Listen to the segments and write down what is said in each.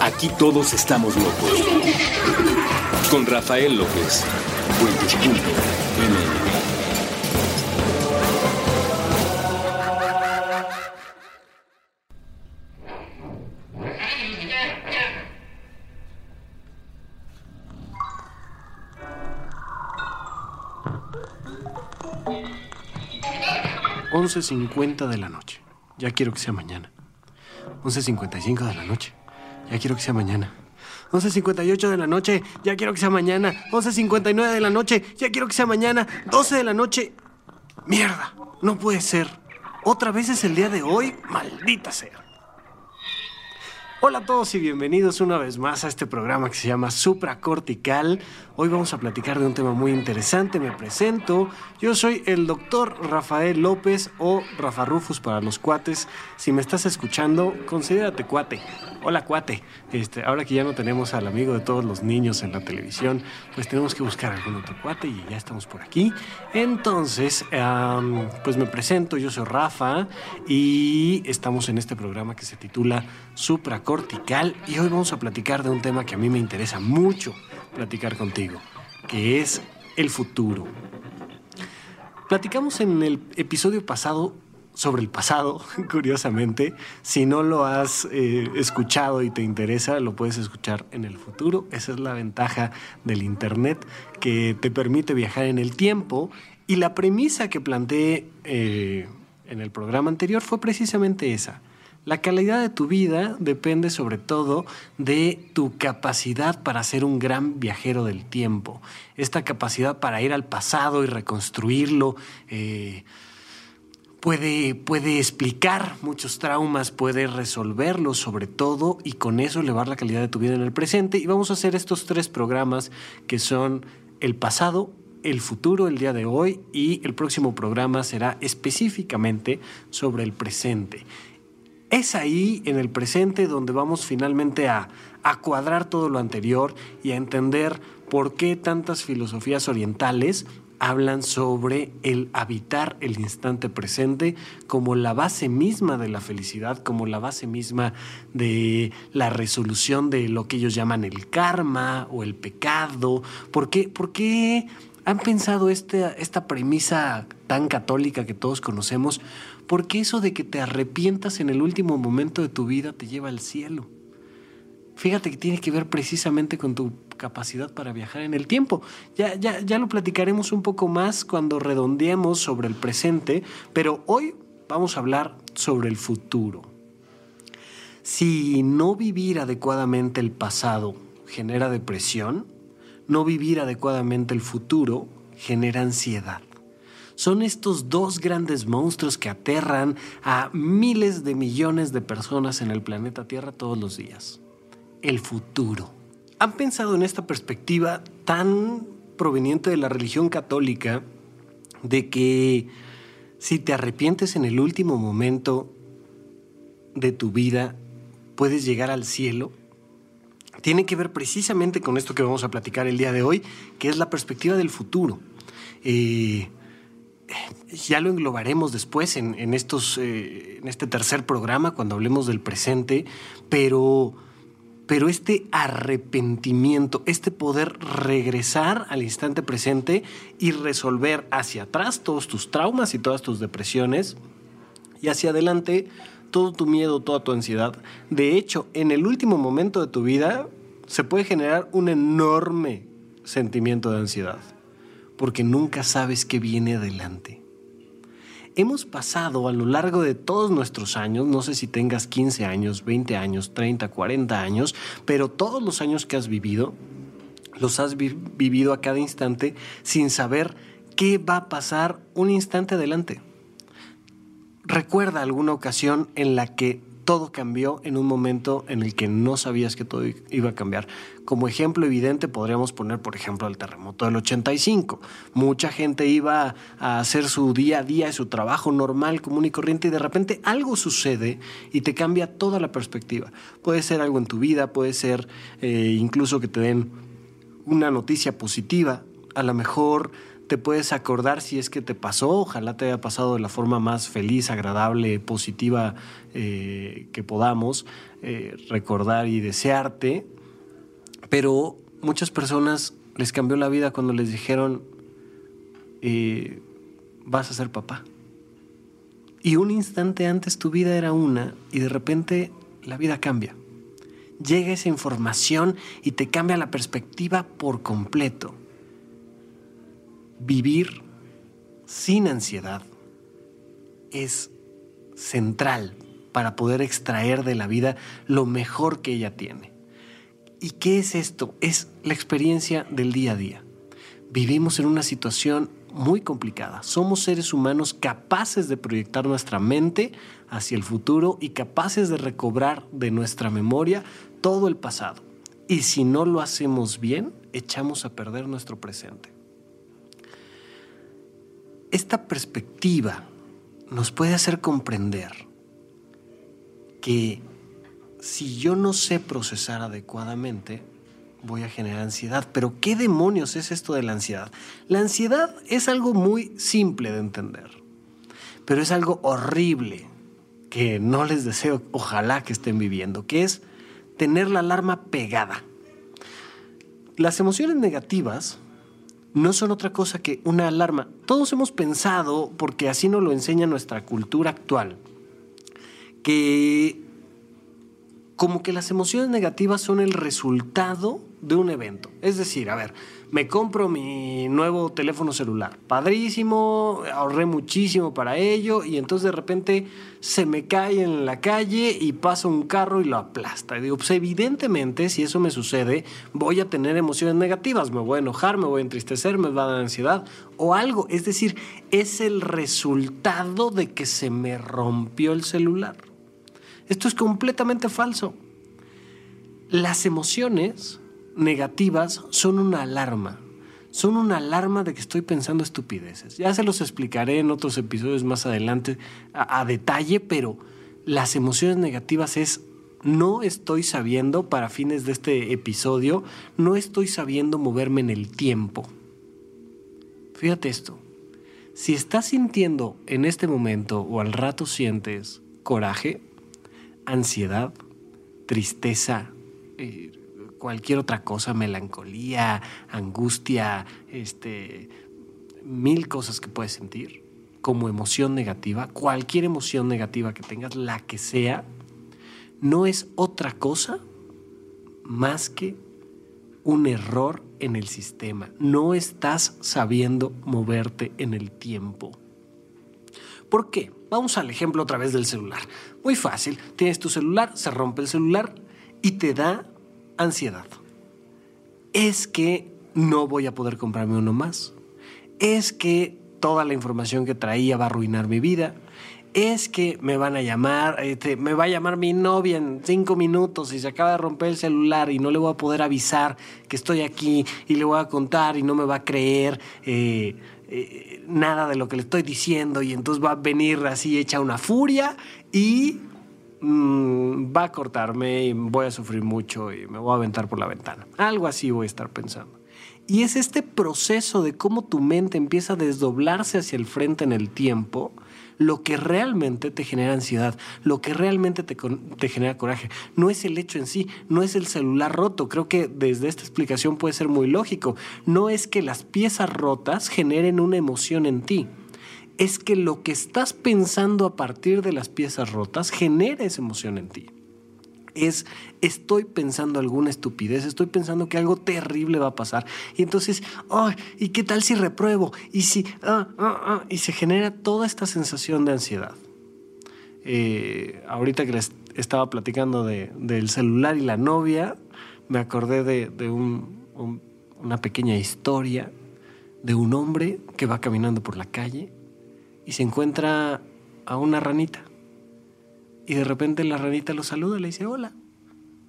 Aquí todos estamos locos. Con Rafael López. Puentes.mx. 11.50 de la noche. Ya quiero que sea mañana. 11.55 de la noche. Ya quiero que sea mañana. 11.58 de la noche. Ya quiero que sea mañana. 11.59 de la noche. Ya quiero que sea mañana. 12 de la noche. Mierda. No puede ser. Otra vez es el día de hoy. Maldita sea. Hola a todos y bienvenidos una vez más a este programa que se llama Supracortical. Hoy vamos a platicar de un tema muy interesante. Me presento. Yo soy el doctor Rafael López o Rafa Rufus para los cuates. Si me estás escuchando, considérate cuate. Hola cuate. Este, ahora que ya no tenemos al amigo de todos los niños en la televisión, pues tenemos que buscar algún otro cuate y ya estamos por aquí. Entonces, pues me presento. Yo soy Rafa y estamos en este programa que se titula Supracortical y hoy vamos a platicar de un tema que a mí me interesa mucho platicar contigo, que es el futuro. Platicamos en el episodio pasado sobre el pasado, curiosamente. Si no lo has eh, escuchado y te interesa, lo puedes escuchar en el futuro. Esa es la ventaja del Internet, que te permite viajar en el tiempo. Y la premisa que planteé eh, en el programa anterior fue precisamente esa. La calidad de tu vida depende sobre todo de tu capacidad para ser un gran viajero del tiempo. Esta capacidad para ir al pasado y reconstruirlo. Eh, puede, puede explicar muchos traumas, puede resolverlos sobre todo y con eso elevar la calidad de tu vida en el presente. Y vamos a hacer estos tres programas que son el pasado, el futuro, el día de hoy y el próximo programa será específicamente sobre el presente. Es ahí, en el presente, donde vamos finalmente a, cuadrar todo lo anterior y a entender por qué tantas filosofías orientales hablan sobre el habitar el instante presente como la base misma de la felicidad, como la base misma de la resolución de lo que ellos llaman el karma o el pecado. ¿Por qué, por qué han pensado esta premisa tan católica que todos conocemos? Porque eso de que te arrepientas en el último momento de tu vida te lleva al cielo. Fíjate que tiene que ver precisamente con tu capacidad para viajar en el tiempo. Ya, ya, ya lo platicaremos un poco más cuando redondeemos sobre el presente, pero hoy vamos a hablar sobre el futuro. Si no vivir adecuadamente el pasado genera depresión, no vivir adecuadamente el futuro genera ansiedad son estos dos grandes monstruos que aterran a miles de millones de personas en el planeta Tierra todos los días. El futuro. ¿Han pensado en esta perspectiva tan proveniente de la religión católica de que si te arrepientes en el último momento de tu vida, puedes llegar al cielo? Tiene que ver precisamente con esto que vamos a platicar el día de hoy, que es la perspectiva del futuro. Eh, ya lo englobaremos después en, estos, eh, en este tercer programa cuando hablemos del presente, pero, pero este arrepentimiento, este poder regresar al instante presente y resolver hacia atrás todos tus traumas y todas tus depresiones y hacia adelante todo tu miedo, toda tu ansiedad. De hecho, en el último momento de tu vida se puede generar un enorme sentimiento de ansiedad porque nunca sabes qué viene adelante. Hemos pasado a lo largo de todos nuestros años, no sé si tengas 15 años, 20 años, 30, 40 años, pero todos los años que has vivido, los has vivido a cada instante sin saber qué va a pasar un instante adelante. Recuerda alguna ocasión en la que todo cambió en un momento en el que no sabías que todo iba a cambiar. Como ejemplo evidente podríamos poner, por ejemplo, el terremoto del 85. Mucha gente iba a hacer su día a día, su trabajo normal, común y corriente, y de repente algo sucede y te cambia toda la perspectiva. Puede ser algo en tu vida, puede ser eh, incluso que te den una noticia positiva. A lo mejor te puedes acordar si es que te pasó, ojalá te haya pasado de la forma más feliz, agradable, positiva eh, que podamos, eh, recordar y desearte, pero muchas personas les cambió la vida cuando les dijeron, eh, vas a ser papá. Y un instante antes tu vida era una y de repente la vida cambia. Llega esa información y te cambia la perspectiva por completo. Vivir sin ansiedad es central para poder extraer de la vida lo mejor que ella tiene. ¿Y qué es esto? Es la experiencia del día a día. Vivimos en una situación muy complicada. Somos seres humanos capaces de proyectar nuestra mente hacia el futuro y capaces de recobrar de nuestra memoria todo el pasado. Y si no lo hacemos bien, echamos a perder nuestro presente. Esta perspectiva nos puede hacer comprender que si yo no sé procesar adecuadamente, voy a generar ansiedad. Pero ¿qué demonios es esto de la ansiedad? La ansiedad es algo muy simple de entender, pero es algo horrible que no les deseo, ojalá que estén viviendo, que es tener la alarma pegada. Las emociones negativas no son otra cosa que una alarma. Todos hemos pensado, porque así nos lo enseña nuestra cultura actual, que como que las emociones negativas son el resultado de un evento. Es decir, a ver, me compro mi nuevo teléfono celular, padrísimo, ahorré muchísimo para ello y entonces de repente se me cae en la calle y pasa un carro y lo aplasta. Y digo, pues evidentemente si eso me sucede, voy a tener emociones negativas, me voy a enojar, me voy a entristecer, me va a dar ansiedad o algo. Es decir, es el resultado de que se me rompió el celular. Esto es completamente falso. Las emociones negativas son una alarma. Son una alarma de que estoy pensando estupideces. Ya se los explicaré en otros episodios más adelante a, detalle, pero las emociones negativas es no estoy sabiendo, para fines de este episodio, no estoy sabiendo moverme en el tiempo. Fíjate esto. Si estás sintiendo en este momento o al rato sientes coraje, ansiedad, tristeza, eh, cualquier otra cosa, melancolía, angustia, este, mil cosas que puedes sentir como emoción negativa, cualquier emoción negativa que tengas, la que sea, no es otra cosa más que un error en el sistema. No estás sabiendo moverte en el tiempo. ¿Por qué? Vamos al ejemplo otra vez del celular. Muy fácil, tienes tu celular, se rompe el celular y te da ansiedad. Es que no voy a poder comprarme uno más. Es que toda la información que traía va a arruinar mi vida. Es que me van a llamar, este, me va a llamar mi novia en cinco minutos y se acaba de romper el celular y no le voy a poder avisar que estoy aquí y le voy a contar y no me va a creer. Eh, eh, nada de lo que le estoy diciendo y entonces va a venir así hecha una furia y mm, va a cortarme y voy a sufrir mucho y me voy a aventar por la ventana. Algo así voy a estar pensando. Y es este proceso de cómo tu mente empieza a desdoblarse hacia el frente en el tiempo lo que realmente te genera ansiedad, lo que realmente te, te, genera coraje. No es el hecho en sí, no es el celular roto. Creo que desde esta explicación puede ser muy lógico. No es que las piezas rotas generen una emoción en ti. Es que lo que estás pensando a partir de las piezas rotas genera esa emoción en ti es estoy pensando alguna estupidez, estoy pensando que algo terrible va a pasar. Y entonces, ay, ¿y qué tal si repruebo? Y si, ah, ah, ah, y se genera toda esta sensación de ansiedad. Eh, ahorita que les estaba platicando de, del celular y la novia, me acordé de, de una pequeña historia de un hombre que va caminando por la calle y se encuentra a una ranita y de repente la ranita lo saluda, le dice, hola.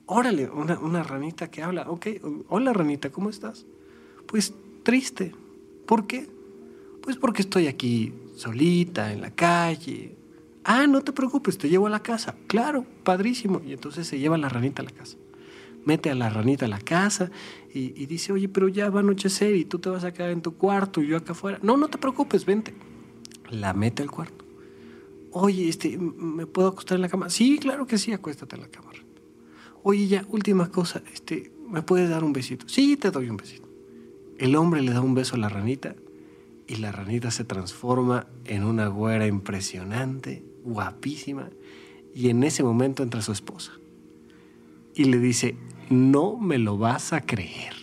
Órale, una, una ranita que habla. Ok, hola ranita, ¿cómo estás? Pues triste. ¿Por qué? Pues porque estoy aquí solita, en la calle. Ah, no te preocupes, te llevo a la casa. Claro, padrísimo. Y entonces se lleva la ranita a la casa. mete a la ranita a la casa y, dice, oye, pero ya va a anochecer y tú te vas a quedar en tu cuarto y yo acá afuera. No, no te preocupes, vente. La mete al cuarto. Oye, este, ¿me puedo acostar en la cama? Sí, claro que sí, acuéstate en la cama. Oye, ya, última cosa, este, ¿me puedes dar un besito? Sí, te doy un besito. El hombre le da un beso a la ranita y la ranita se transforma en una güera impresionante, guapísima, y en ese momento entra su esposa y le dice, no me lo vas a creer.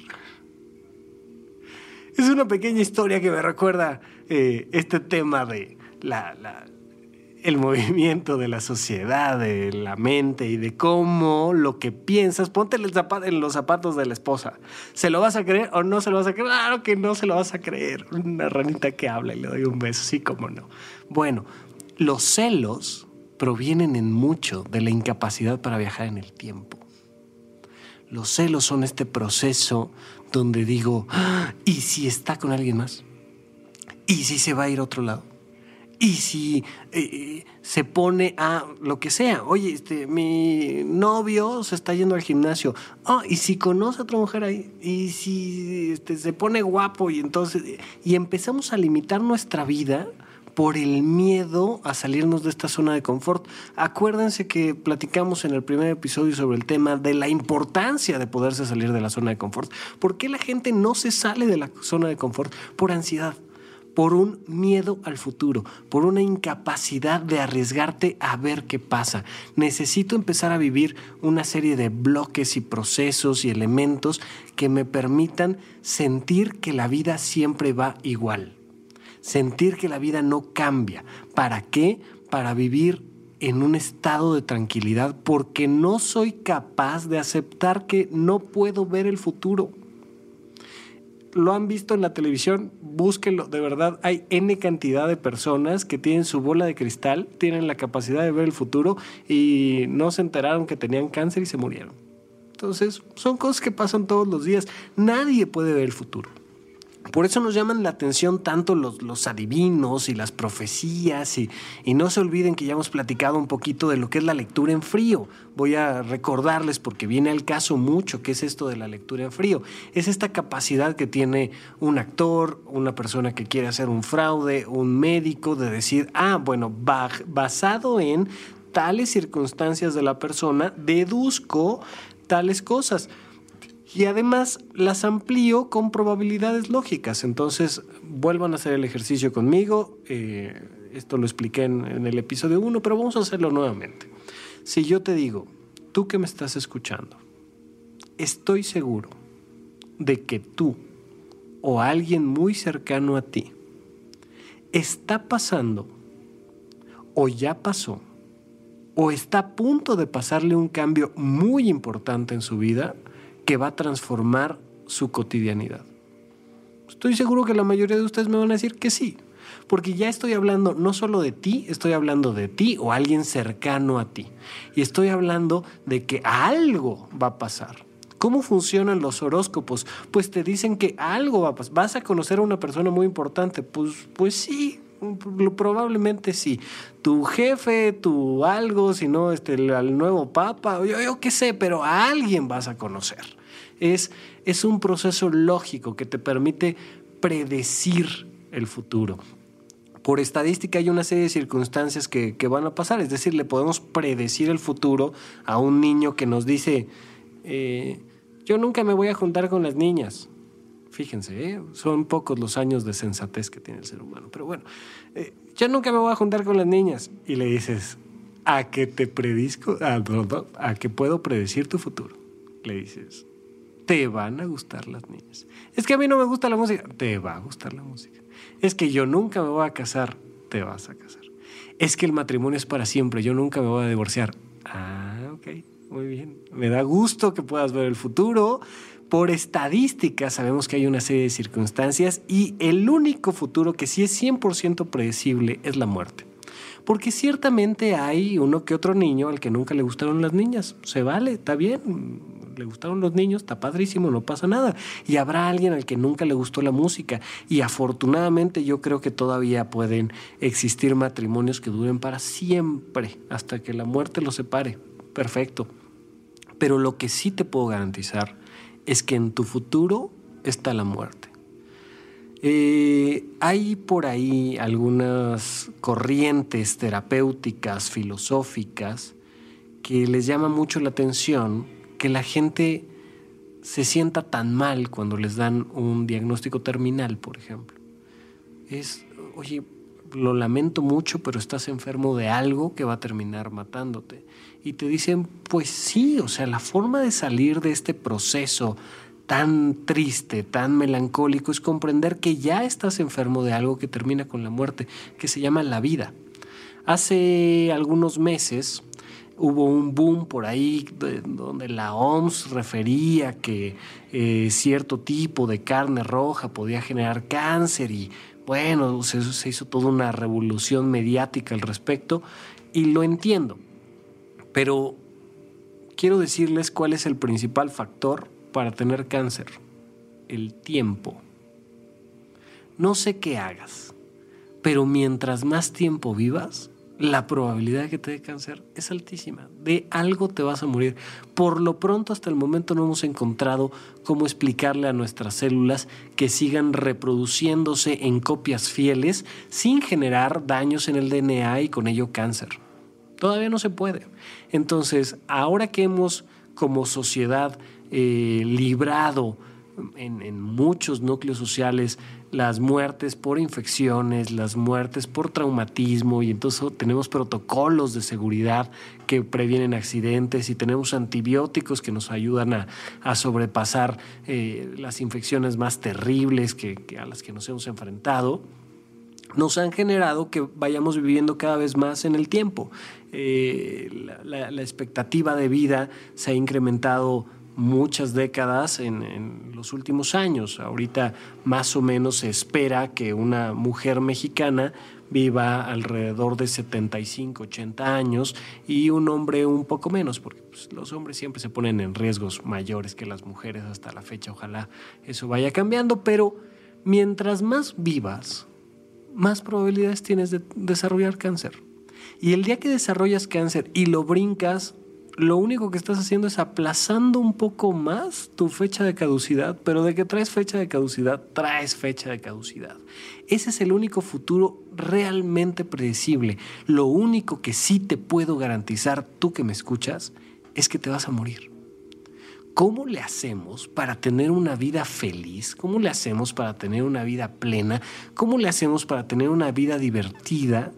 Es una pequeña historia que me recuerda eh, este tema de el movimiento de la sociedad, de la mente y de cómo lo que piensas, ponte en los zapatos de la esposa. ¿Se lo vas a creer o no se lo vas a creer? Claro que no se lo vas a creer. Una ranita que habla y le doy un beso, sí, como no. Bueno, los celos provienen en mucho de la incapacidad para viajar en el tiempo. Los celos son este proceso donde digo, ah, ¿y si está con alguien más? ¿Y si se va a ir a otro lado? Y si eh, se pone a lo que sea, oye, este, mi novio se está yendo al gimnasio, oh, y si conoce a otra mujer ahí, y si este, se pone guapo, y entonces, y empezamos a limitar nuestra vida por el miedo a salirnos de esta zona de confort. Acuérdense que platicamos en el primer episodio sobre el tema de la importancia de poderse salir de la zona de confort. ¿Por qué la gente no se sale de la zona de confort? Por ansiedad por un miedo al futuro, por una incapacidad de arriesgarte a ver qué pasa. Necesito empezar a vivir una serie de bloques y procesos y elementos que me permitan sentir que la vida siempre va igual. Sentir que la vida no cambia. ¿Para qué? Para vivir en un estado de tranquilidad porque no soy capaz de aceptar que no puedo ver el futuro lo han visto en la televisión, búsquenlo, de verdad, hay N cantidad de personas que tienen su bola de cristal, tienen la capacidad de ver el futuro y no se enteraron que tenían cáncer y se murieron. Entonces, son cosas que pasan todos los días. Nadie puede ver el futuro. Por eso nos llaman la atención tanto los, adivinos y las profecías y, y, no se olviden que ya hemos platicado un poquito de lo que es la lectura en frío. Voy a recordarles porque viene al caso mucho qué es esto de la lectura en frío. Es esta capacidad que tiene un actor, una persona que quiere hacer un fraude, un médico, de decir, ah, bueno, basado en tales circunstancias de la persona, deduzco tales cosas y además las amplío con probabilidades lógicas. Entonces, vuelvan a hacer el ejercicio conmigo. Eh, esto lo expliqué en, en el episodio 1, pero vamos a hacerlo nuevamente. Si yo te digo, tú que me estás escuchando, estoy seguro de que tú o alguien muy cercano a ti está pasando o ya pasó o está a punto de pasarle un cambio muy importante en su vida, que va a transformar su cotidianidad. Estoy seguro que la mayoría de ustedes me van a decir que sí, porque ya estoy hablando no solo de ti, estoy hablando de ti o alguien cercano a ti. Y estoy hablando de que algo va a pasar. ¿Cómo funcionan los horóscopos? Pues te dicen que algo va a pasar. ¿Vas a conocer a una persona muy importante? Pues, pues sí, probablemente sí. Tu jefe, tu algo, si no, este, el, nuevo papa, yo, yo qué sé, pero a alguien vas a conocer. Es, es un proceso lógico que te permite predecir el futuro. Por estadística hay una serie de circunstancias que, que, van a pasar, es decir, le podemos predecir el futuro a un niño que nos dice, eh, yo nunca me voy a juntar con las niñas. Fíjense, ¿eh? son pocos los años de sensatez que tiene el ser humano. Pero bueno, eh, yo nunca me voy a juntar con las niñas. Y le dices, ¿a que te predisco? A, a que puedo predecir tu futuro. Le dices, te van a gustar las niñas. Es que a mí no me gusta la música. Te va a gustar la música. Es que yo nunca me voy a casar. Te vas a casar. Es que el matrimonio es para siempre. Yo nunca me voy a divorciar. Ah, ok. Muy bien. Me da gusto que puedas ver el futuro por estadística sabemos que hay una serie de circunstancias y el único futuro que sí es 100% predecible es la muerte. Porque ciertamente hay uno que otro niño al que nunca le gustaron las niñas. Se vale, está bien, le gustaron los niños, está padrísimo, no pasa nada. Y habrá alguien al que nunca le gustó la música. Y afortunadamente yo creo que todavía pueden existir matrimonios que duren para siempre, hasta que la muerte los separe. Perfecto. Pero lo que sí te puedo garantizar es que en tu futuro está la muerte. Eh, hay por ahí algunas corrientes terapéuticas, filosóficas, que les llama mucho la atención que la gente se sienta tan mal cuando les dan un diagnóstico terminal, por ejemplo. Es, oye, lo lamento mucho, pero estás enfermo de algo que va a terminar matándote. Y te dicen, pues sí, o sea, la forma de salir de este proceso tan triste, tan melancólico, es comprender que ya estás enfermo de algo que termina con la muerte, que se llama la vida. Hace algunos meses hubo un boom por ahí donde la OMS refería que eh, cierto tipo de carne roja podía generar cáncer y bueno, se, se hizo toda una revolución mediática al respecto y lo entiendo, pero quiero decirles cuál es el principal factor para tener cáncer? El tiempo. No sé qué hagas, pero mientras más tiempo vivas, la probabilidad de que te dé cáncer es altísima. De algo te vas a morir. Por lo pronto, hasta el momento no hemos encontrado cómo explicarle a nuestras células que sigan reproduciéndose en copias fieles sin generar daños en el DNA y con ello cáncer. Todavía no se puede. Entonces, ahora que hemos como sociedad eh, librado en, muchos núcleos sociales las muertes por infecciones, las muertes por traumatismo y entonces tenemos protocolos de seguridad que previenen accidentes y tenemos antibióticos que nos ayudan a, sobrepasar eh, las infecciones más terribles que, a las que nos hemos enfrentado nos han generado que vayamos viviendo cada vez más en el tiempo. Eh, la, expectativa de vida se ha incrementado muchas décadas en, los últimos años. Ahorita más o menos se espera que una mujer mexicana viva alrededor de 75, 80 años y un hombre un poco menos, porque pues, los hombres siempre se ponen en riesgos mayores que las mujeres hasta la fecha. Ojalá eso vaya cambiando, pero mientras más vivas, más probabilidades tienes de desarrollar cáncer. Y el día que desarrollas cáncer y lo brincas, lo único que estás haciendo es aplazando un poco más tu fecha de caducidad, pero de que traes fecha de caducidad, traes fecha de caducidad. Ese es el único futuro realmente predecible. Lo único que sí te puedo garantizar, tú que me escuchas, es que te vas a morir. ¿Cómo le hacemos para tener una vida feliz? ¿Cómo le hacemos para tener una vida plena? ¿Cómo le hacemos para tener una vida divertida?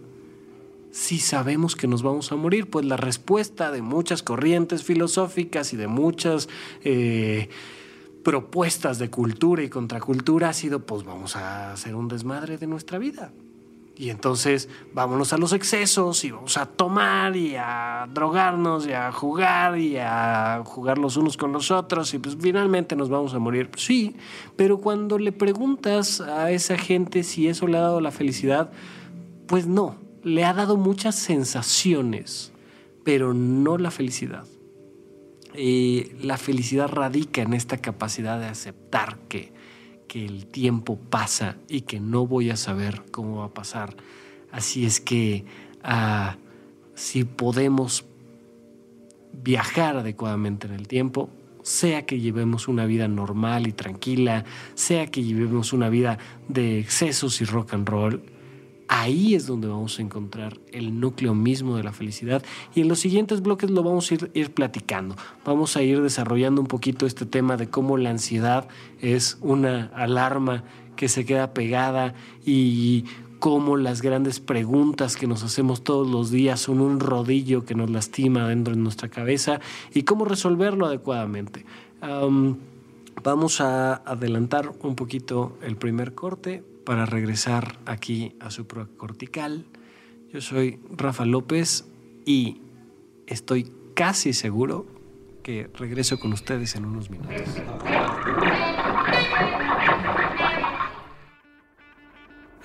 Si sabemos que nos vamos a morir? Pues la respuesta de muchas corrientes filosóficas y de muchas eh, propuestas de cultura y contracultura ha sido, pues vamos a hacer un desmadre de nuestra vida. Y entonces vámonos a los excesos y vamos a tomar y a drogarnos y a jugar y a jugar los unos con los otros y pues finalmente nos vamos a morir. Sí, pero cuando le preguntas a esa gente si eso le ha dado la felicidad, pues no, le ha dado muchas sensaciones, pero no la felicidad. Eh, la felicidad radica en esta capacidad de aceptar que, que el tiempo pasa y que no voy a saber cómo va a pasar. Así es que ah, si podemos viajar adecuadamente en el tiempo, sea que llevemos una vida normal y tranquila, sea que llevemos una vida de excesos y rock and roll, Ahí es donde vamos a encontrar el núcleo mismo de la felicidad y en los siguientes bloques lo vamos a ir, platicando. Vamos a ir desarrollando un poquito este tema de cómo la ansiedad es una alarma que se queda pegada y cómo las grandes preguntas que nos hacemos todos los días son un rodillo que nos lastima dentro de nuestra cabeza y cómo resolverlo adecuadamente. vamos a adelantar un poquito el primer corte para regresar aquí a su cortical. Yo soy Rafa López y estoy casi seguro que regreso con ustedes en unos minutos.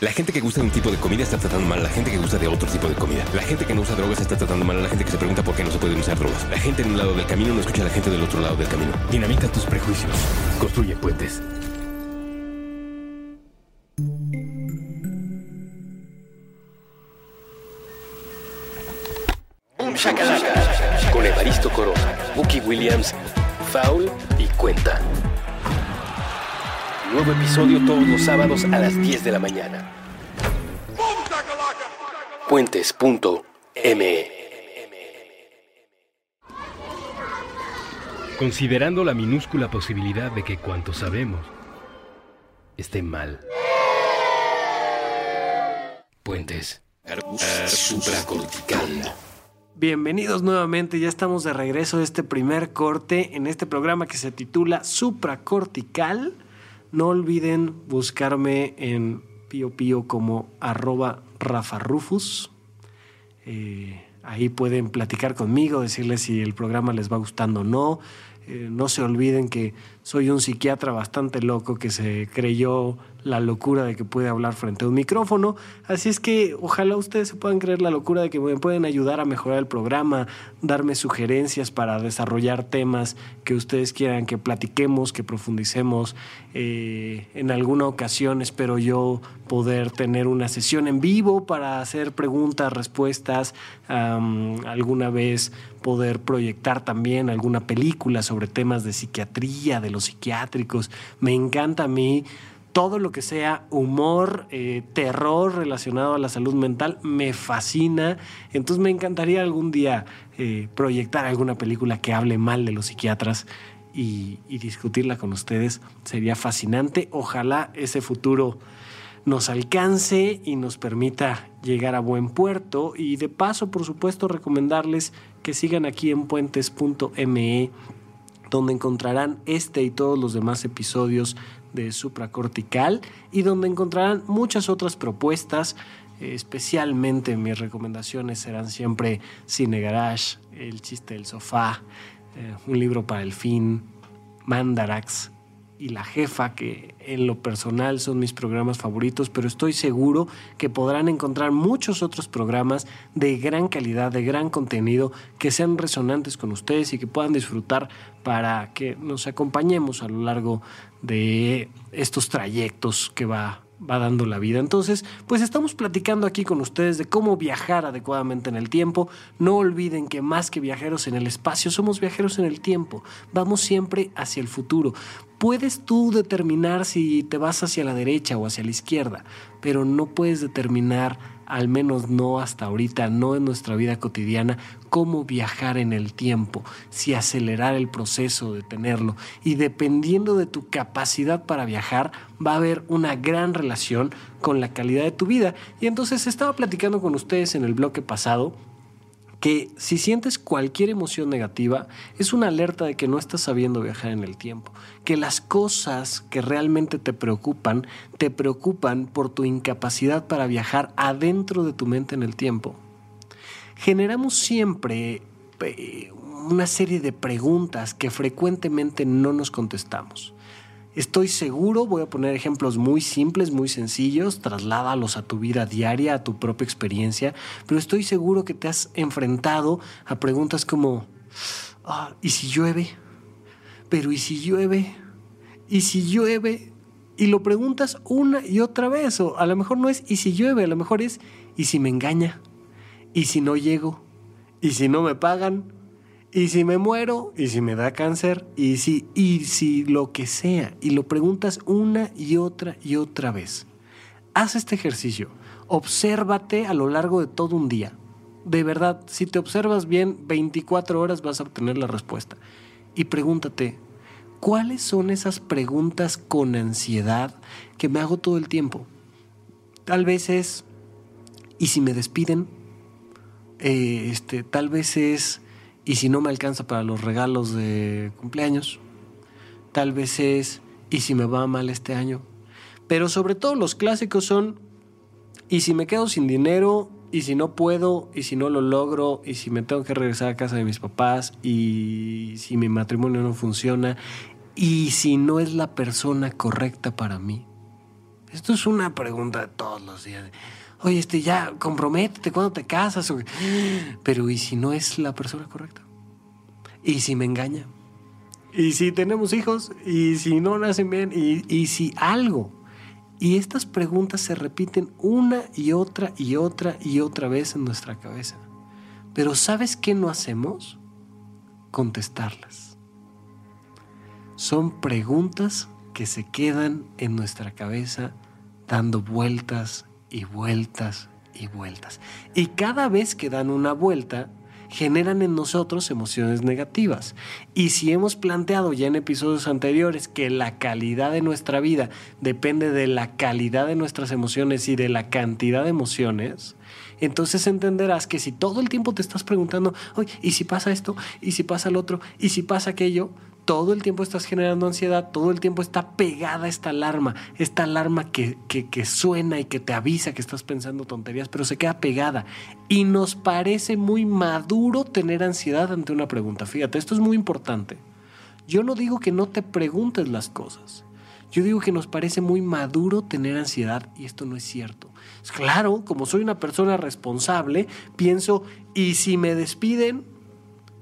La gente que gusta de un tipo de comida está tratando mal a la gente que gusta de otro tipo de comida. La gente que no usa drogas está tratando mal a la gente que se pregunta por qué no se pueden usar drogas. La gente en un lado del camino no escucha a la gente del otro lado del camino. Dinamita tus prejuicios. Construye puentes. Con Evaristo Corona, Bucky Williams, Foul y Cuenta. Nuevo episodio todos los sábados a las 10 de la mañana. Puentes.me Considerando la minúscula posibilidad de que cuanto sabemos esté mal. Puentes. Supracortical. Bienvenidos nuevamente, ya estamos de regreso de este primer corte en este programa que se titula Supracortical. No olviden buscarme en Pío Pío como arroba Rafa Rufus. Eh, ahí pueden platicar conmigo, decirles si el programa les va gustando o no. Eh, no se olviden que soy un psiquiatra bastante loco que se creyó la locura de que puede hablar frente a un micrófono. Así es que ojalá ustedes se puedan creer la locura de que me pueden ayudar a mejorar el programa, darme sugerencias para desarrollar temas que ustedes quieran que platiquemos, que profundicemos. Eh, en alguna ocasión espero yo poder tener una sesión en vivo para hacer preguntas, respuestas, alguna vez poder proyectar también alguna película sobre temas de psiquiatría, de los psiquiátricos. Me encanta a mí todo lo que sea humor, eh, terror relacionado a la salud mental, me fascina. Entonces me encantaría algún día eh, proyectar alguna película que hable mal de los psiquiatras y, y discutirla con ustedes. Sería fascinante. Ojalá ese futuro nos alcance y nos permita llegar a buen puerto. Y de paso, por supuesto, recomendarles que sigan aquí en puentes.me donde encontrarán este y todos los demás episodios de supracortical y donde encontrarán muchas otras propuestas. Especialmente mis recomendaciones serán siempre Cine Garage, El chiste del sofá, eh, Un libro para el fin, Mandarax, y La Jefa, que en lo personal son mis programas favoritos, pero estoy seguro que podrán encontrar muchos otros programas de gran calidad, de gran contenido, que sean resonantes con ustedes y que puedan disfrutar para que nos acompañemos a lo largo de estos trayectos que va va dando la vida. Entonces, pues estamos platicando aquí con ustedes de cómo viajar adecuadamente en el tiempo. No olviden que más que viajeros en el espacio, somos viajeros en el tiempo. Vamos siempre hacia el futuro. Puedes tú determinar si te vas hacia la derecha o hacia la izquierda, pero no puedes determinar, al menos no hasta ahorita, no en nuestra vida cotidiana, cómo viajar en el tiempo, si acelerar el proceso de tenerlo. Y dependiendo de tu capacidad para viajar, va a haber una gran relación con la calidad de tu vida. Y entonces estaba platicando con ustedes en el bloque pasado que si sientes cualquier emoción negativa es una alerta de que no estás sabiendo viajar en el tiempo, que las cosas que realmente te preocupan te preocupan por tu incapacidad para viajar adentro de tu mente en el tiempo. Generamos siempre eh, una serie de preguntas que frecuentemente no nos contestamos. Estoy seguro, voy a poner ejemplos muy simples, muy sencillos, trasládalos a tu vida diaria, a tu propia experiencia, pero estoy seguro que te has enfrentado a preguntas como, ah, ¿y si llueve? Pero ¿y si llueve? ¿Y si llueve? Y lo preguntas una y otra vez, o a lo mejor no es ¿y si llueve? A lo mejor es ¿y si me engaña? ¿Y si no llego? ¿Y si no me pagan? ¿Y si me muero? ¿Y si me da cáncer? ¿Y si, y si lo que sea? Y lo preguntas una y otra y otra vez. Haz este ejercicio. Obsérvate a lo largo de todo un día. De verdad, si te observas bien, 24 horas vas a obtener la respuesta. Y pregúntate, ¿cuáles son esas preguntas con ansiedad que me hago todo el tiempo? Tal vez es, ¿y si me despiden? Eh, este, tal vez es ¿y si no me alcanza para los regalos de cumpleaños? Tal vez es, ¿y si me va mal este año? Pero sobre todo los clásicos son, ¿y si me quedo sin dinero? ¿Y si no puedo? ¿Y si no lo logro? ¿Y si me tengo que regresar a casa de mis papás? ¿Y si mi matrimonio no funciona? ¿Y si no es la persona correcta para mí? Esto es una pregunta de todos los días. Oye, este, ya, comprométete cuando te casas. Pero ¿y si no es la persona correcta? ¿Y si me engaña? ¿Y si tenemos hijos? ¿Y si no nacen bien? ¿Y, y si algo? Y estas preguntas se repiten una y otra y otra y otra vez en nuestra cabeza. Pero ¿sabes qué no hacemos? Contestarlas. Son preguntas que se quedan en nuestra cabeza dando vueltas y vueltas y vueltas. Y cada vez que dan una vuelta, generan en nosotros emociones negativas. Y si hemos planteado ya en episodios anteriores que la calidad de nuestra vida depende de la calidad de nuestras emociones y de la cantidad de emociones, entonces entenderás que si todo el tiempo te estás preguntando, ¿y si pasa esto? ¿Y si pasa el otro? ¿Y si pasa aquello? Todo el tiempo estás generando ansiedad, todo el tiempo está pegada esta alarma, esta alarma que, que, suena y que te avisa que estás pensando tonterías, pero se queda pegada. Y nos parece muy maduro tener ansiedad ante una pregunta. Fíjate, esto es muy importante. Yo no digo que no te preguntes las cosas. Yo digo que nos parece muy maduro tener ansiedad y esto no es cierto. Claro, como soy una persona responsable, pienso, ¿y si me despiden?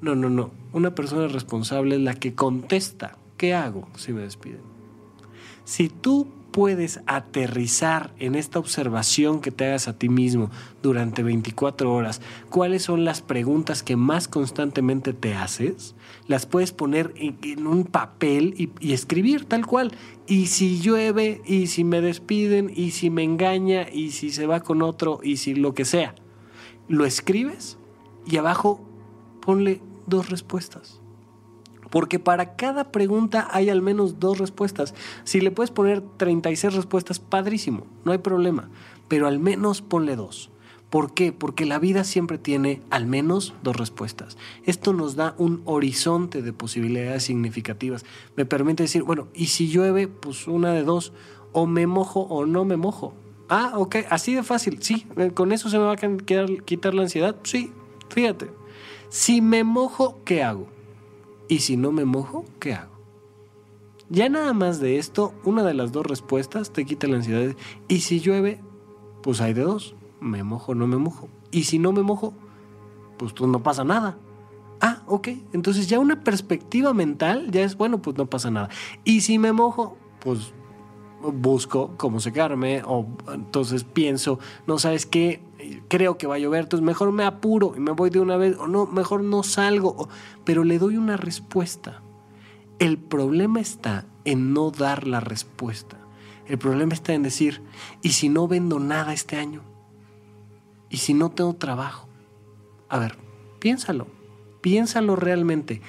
No, no, no. Una persona responsable es la que contesta. ¿Qué hago si me despiden? Si tú puedes aterrizar en esta observación que te hagas a ti mismo durante 24 horas, cuáles son las preguntas que más constantemente te haces, las puedes poner en, un papel y, y, escribir tal cual. Y si llueve, y si me despiden, y si me engaña, y si se va con otro, y si lo que sea, lo escribes y abajo ponle dos respuestas. Porque para cada pregunta hay al menos dos respuestas. Si le puedes poner 36 respuestas, padrísimo, no hay problema. Pero al menos ponle dos. ¿Por qué? Porque la vida siempre tiene al menos dos respuestas. Esto nos da un horizonte de posibilidades significativas. Me permite decir, bueno, y si llueve, pues una de dos, o me mojo o no me mojo. Ah, ok, así de fácil, sí, con eso se me va a quitar la ansiedad, sí, fíjate. Si me mojo, ¿qué hago? Y si no me mojo, ¿qué hago? Ya nada más de esto, una de las dos respuestas te quita la ansiedad. Y si llueve, pues hay de dos. Me mojo no me mojo. Y si no me mojo, pues, pues no pasa nada. Ah, ok. Entonces ya una perspectiva mental ya es, bueno, pues no pasa nada. Y si me mojo, pues busco cómo secarme o entonces pienso, no sabes qué, creo que va a llover, entonces mejor me apuro y me voy de una vez o no, mejor no salgo, pero le doy una respuesta. El problema está en no dar la respuesta. El problema está en decir, ¿y si no vendo nada este año? ¿Y si no tengo trabajo? A ver, piénsalo, piénsalo realmente.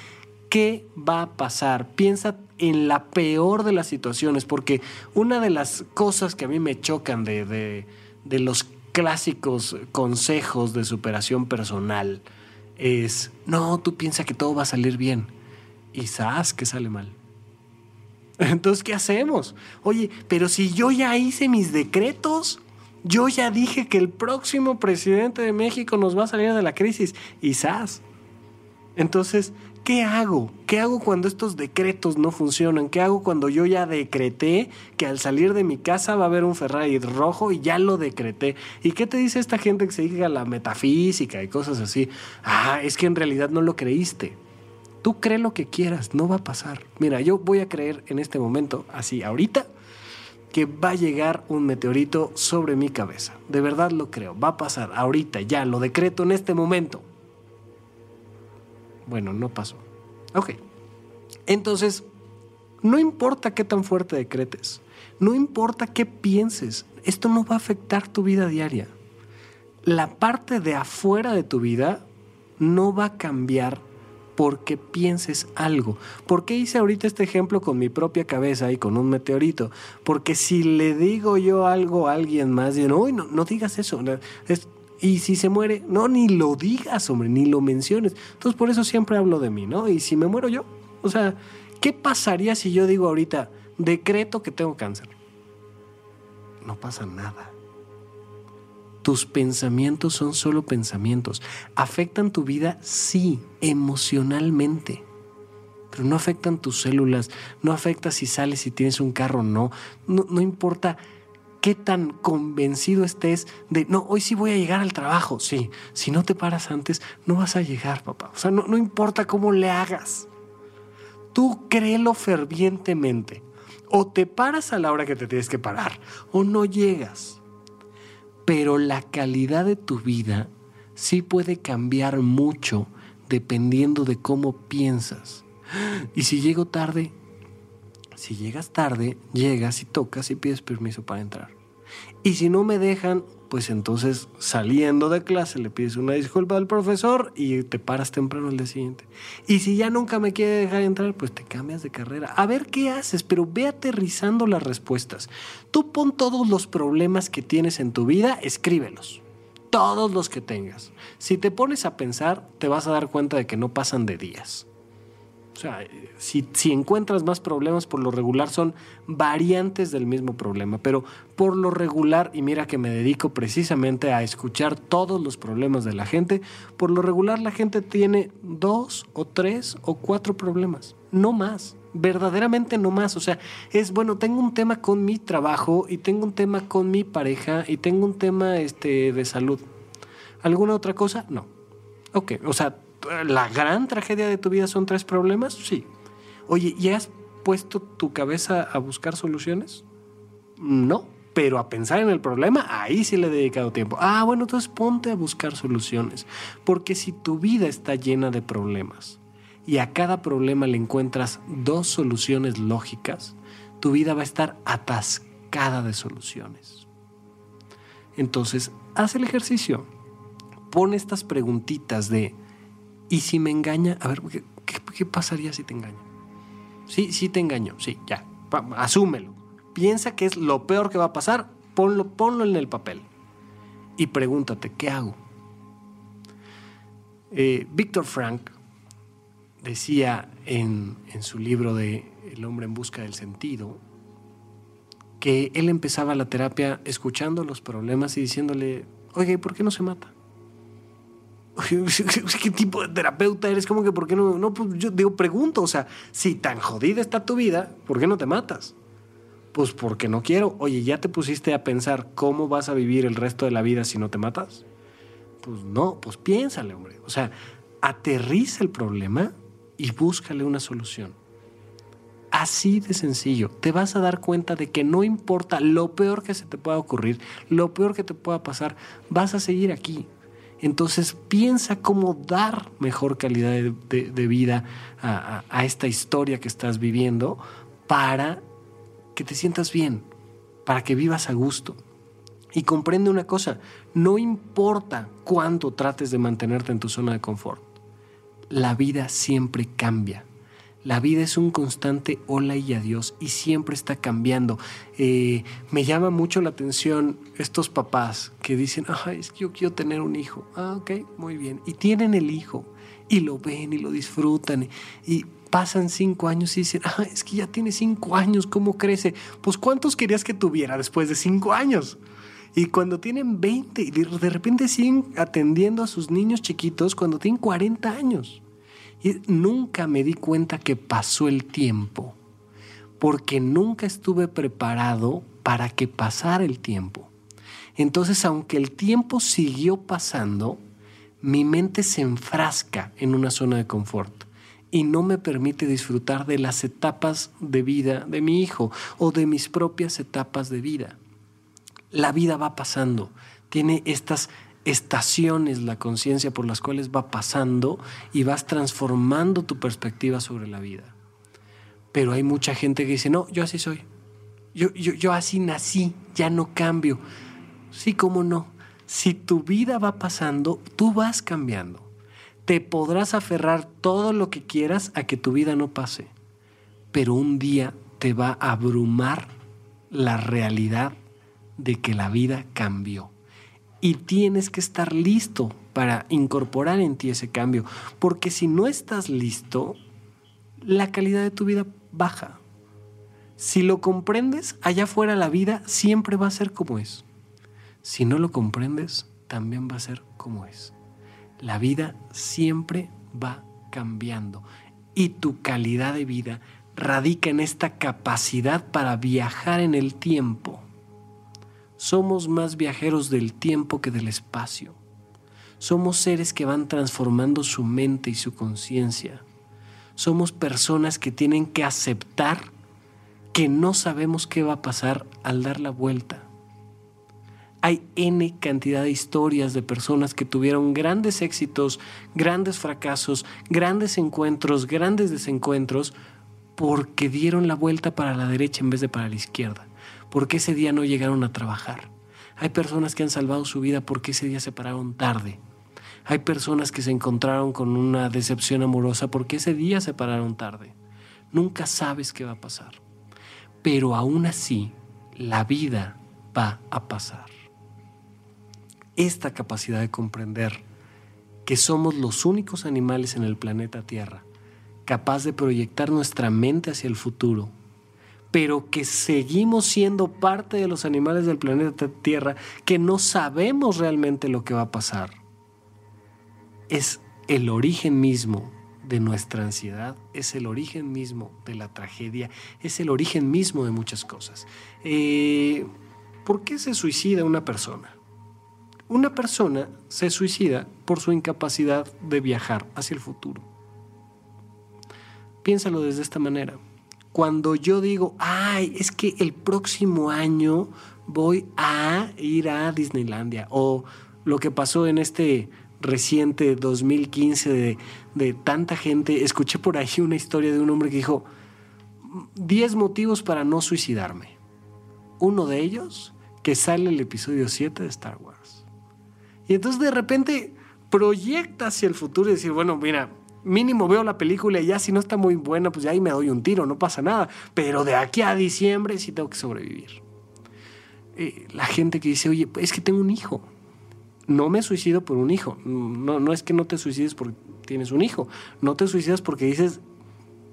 ¿Qué va a pasar? Piensa en la peor de las situaciones, porque una de las cosas que a mí me chocan de, de, los clásicos consejos de superación personal es, no, tú piensas que todo va a salir bien y sabes que sale mal. Entonces, ¿qué hacemos? Oye, pero si yo ya hice mis decretos, yo ya dije que el próximo presidente de México nos va a salir de la crisis y sabes. Entonces, ¿Qué hago? ¿Qué hago cuando estos decretos no funcionan? ¿Qué hago cuando yo ya decreté que al salir de mi casa va a haber un Ferrari rojo y ya lo decreté? ¿Y qué te dice esta gente que se diga la metafísica y cosas así? Ah, es que en realidad no lo creíste. Tú cree lo que quieras, no va a pasar. Mira, yo voy a creer en este momento, así ahorita, que va a llegar un meteorito sobre mi cabeza. De verdad lo creo, va a pasar ahorita, ya, lo decreto en este momento. Bueno, no pasó. Ok. Entonces, no importa qué tan fuerte decretes, no importa qué pienses, esto no va a afectar tu vida diaria. La parte de afuera de tu vida no va a cambiar porque pienses algo. ¿Por qué hice ahorita este ejemplo con mi propia cabeza y con un meteorito? Porque si le digo yo algo a alguien más, no, no digas eso. Y si se muere, no, ni lo digas, hombre, ni lo menciones. Entonces por eso siempre hablo de mí, ¿no? Y si me muero yo, o sea, ¿qué pasaría si yo digo ahorita, decreto que tengo cáncer? No pasa nada. Tus pensamientos son solo pensamientos. ¿Afectan tu vida? Sí, emocionalmente. Pero no afectan tus células, no afecta si sales y tienes un carro, no. No, no importa qué tan convencido estés de, no, hoy sí voy a llegar al trabajo. Sí, si no te paras antes, no vas a llegar, papá. O sea, no, no importa cómo le hagas. Tú créelo fervientemente. O te paras a la hora que te tienes que parar, o no llegas. Pero la calidad de tu vida sí puede cambiar mucho dependiendo de cómo piensas. Y si llego tarde, si llegas tarde, llegas y tocas y pides permiso para entrar. Y si no me dejan, pues entonces saliendo de clase le pides una disculpa al profesor y te paras temprano al día siguiente. Y si ya nunca me quiere dejar entrar, pues te cambias de carrera. A ver qué haces, pero ve aterrizando las respuestas. Tú pon todos los problemas que tienes en tu vida, escríbelos. Todos los que tengas. Si te pones a pensar, te vas a dar cuenta de que no pasan de días. O sea, si, si, encuentras más problemas, por lo regular son variantes del mismo problema, pero por lo regular, y mira que me dedico precisamente a escuchar todos los problemas de la gente, por lo regular la gente tiene dos o tres o cuatro problemas, no más, verdaderamente no más. O sea, es bueno, tengo un tema con mi trabajo y tengo un tema con mi pareja y tengo un tema este, de salud. ¿Alguna otra cosa? No. Ok, o sea, la gran tragedia de tu vida son tres problemas? Sí. Oye, ¿y has puesto tu cabeza a buscar soluciones? No, pero a pensar en el problema, ahí sí le he dedicado tiempo. Ah, bueno, entonces ponte a buscar soluciones. Porque si tu vida está llena de problemas y a cada problema le encuentras dos soluciones lógicas, tu vida va a estar atascada de soluciones. Entonces, haz el ejercicio. Pon estas preguntitas de y si me engaña, a ver, ¿qué, pasaría si te engaña? Sí, sí te engaño, sí, ya, asúmelo. Piensa que es lo peor que va a pasar, ponlo, ponlo en el papel. Y pregúntate, ¿qué hago? Eh, Víctor Frank decía en, en su libro de El hombre en busca del sentido, que él empezaba la terapia escuchando los problemas y diciéndole, oye, ¿por qué no se mata? ¿Qué tipo de terapeuta eres? ¿Cómo que por qué no? No, pues yo digo, pregunto, o sea, si tan jodida está tu vida, ¿por qué no te matas? Pues porque no quiero. Oye, ¿ya te pusiste a pensar cómo vas a vivir el resto de la vida si no te matas? Pues no, pues piénsale, hombre. O sea, aterriza el problema y búscale una solución. Así de sencillo. Te vas a dar cuenta de que no importa lo peor que se te pueda ocurrir, lo peor que te pueda pasar, vas a seguir aquí entonces piensa cómo dar mejor calidad de, vida a, esta historia que estás viviendo para que te sientas bien, para que vivas a gusto. Y comprende una cosa, no importa cuánto trates de mantenerte en tu zona de confort, la vida siempre cambia. La vida es un constante hola y adiós y siempre está cambiando. Eh, me llama mucho la atención estos papás que dicen, Ay, es que yo quiero tener un hijo. Ah, ok, muy bien. Y tienen el hijo y lo ven y lo disfrutan y pasan cinco años y dicen, ah, es que ya tiene cinco años, ¿cómo crece? Pues ¿cuántos querías que tuviera después de cinco años? Y cuando tienen 20 y de repente siguen atendiendo a sus niños chiquitos cuando tienen 40 años. Y nunca me di cuenta que pasó el tiempo, porque nunca estuve preparado para que pasara el tiempo. Entonces, aunque el tiempo siguió pasando, mi mente se enfrasca en una zona de confort y no me permite disfrutar de las etapas de vida de mi hijo o de mis propias etapas de vida. La vida va pasando, tiene estas estaciones la conciencia por las cuales va pasando y vas transformando tu perspectiva sobre la vida. Pero hay mucha gente que dice, no, yo así soy. Yo, yo, yo así nací, ya no cambio. Sí, cómo no. Si tu vida va pasando, tú vas cambiando. Te podrás aferrar todo lo que quieras a que tu vida no pase. Pero un día te va a abrumar la realidad de que la vida cambió Y tienes que estar listo para incorporar en ti ese cambio, porque si no estás listo, la calidad de tu vida baja. Si lo comprendes, allá afuera la vida siempre va a ser como es. Si no lo comprendes, también va a ser como es. La vida siempre va cambiando y tu calidad de vida radica en esta capacidad para viajar en el tiempo. Somos más viajeros del tiempo que del espacio. Somos seres que van transformando su mente y su conciencia. Somos personas que tienen que aceptar que no sabemos qué va a pasar al dar la vuelta. Hay N cantidad de historias de personas que tuvieron grandes éxitos, grandes fracasos, grandes encuentros, grandes desencuentros, porque dieron la vuelta para la derecha en vez de para la izquierda, porque ese día no llegaron a trabajar. Hay personas que han salvado su vida porque ese día se pararon tarde. Hay personas que se encontraron con una decepción amorosa porque ese día se pararon tarde. Nunca sabes qué va a pasar. Pero aún así, la vida va a pasar esta capacidad de comprender que somos los únicos animales en el planeta Tierra capaz de proyectar nuestra mente hacia el futuro, pero que seguimos siendo parte de los animales del planeta Tierra, que no sabemos realmente lo que va a pasar, es el origen mismo de nuestra ansiedad, es el origen mismo de la tragedia, es el origen mismo de muchas cosas. Eh, ¿Por qué se suicida una persona? Una persona se suicida por su incapacidad de viajar hacia el futuro. Piénsalo desde esta manera. Cuando yo digo, ay, es que el próximo año voy a ir a Disneylandia, o lo que pasó en este reciente 2015 de, tanta gente, escuché por ahí una historia de un hombre que dijo, 10 motivos para no suicidarme. Uno de ellos, que sale el episodio 7 de Star Wars. Y entonces de repente proyecta hacia el futuro y decir, bueno, mira, mínimo veo la película y ya si no está muy buena, pues ya ahí me doy un tiro, no pasa nada. Pero de aquí a diciembre sí tengo que sobrevivir. Eh, la gente que dice, oye, es que tengo un hijo. No me suicido por un hijo. No, no es que no te suicides porque tienes un hijo. No te suicidas porque dices,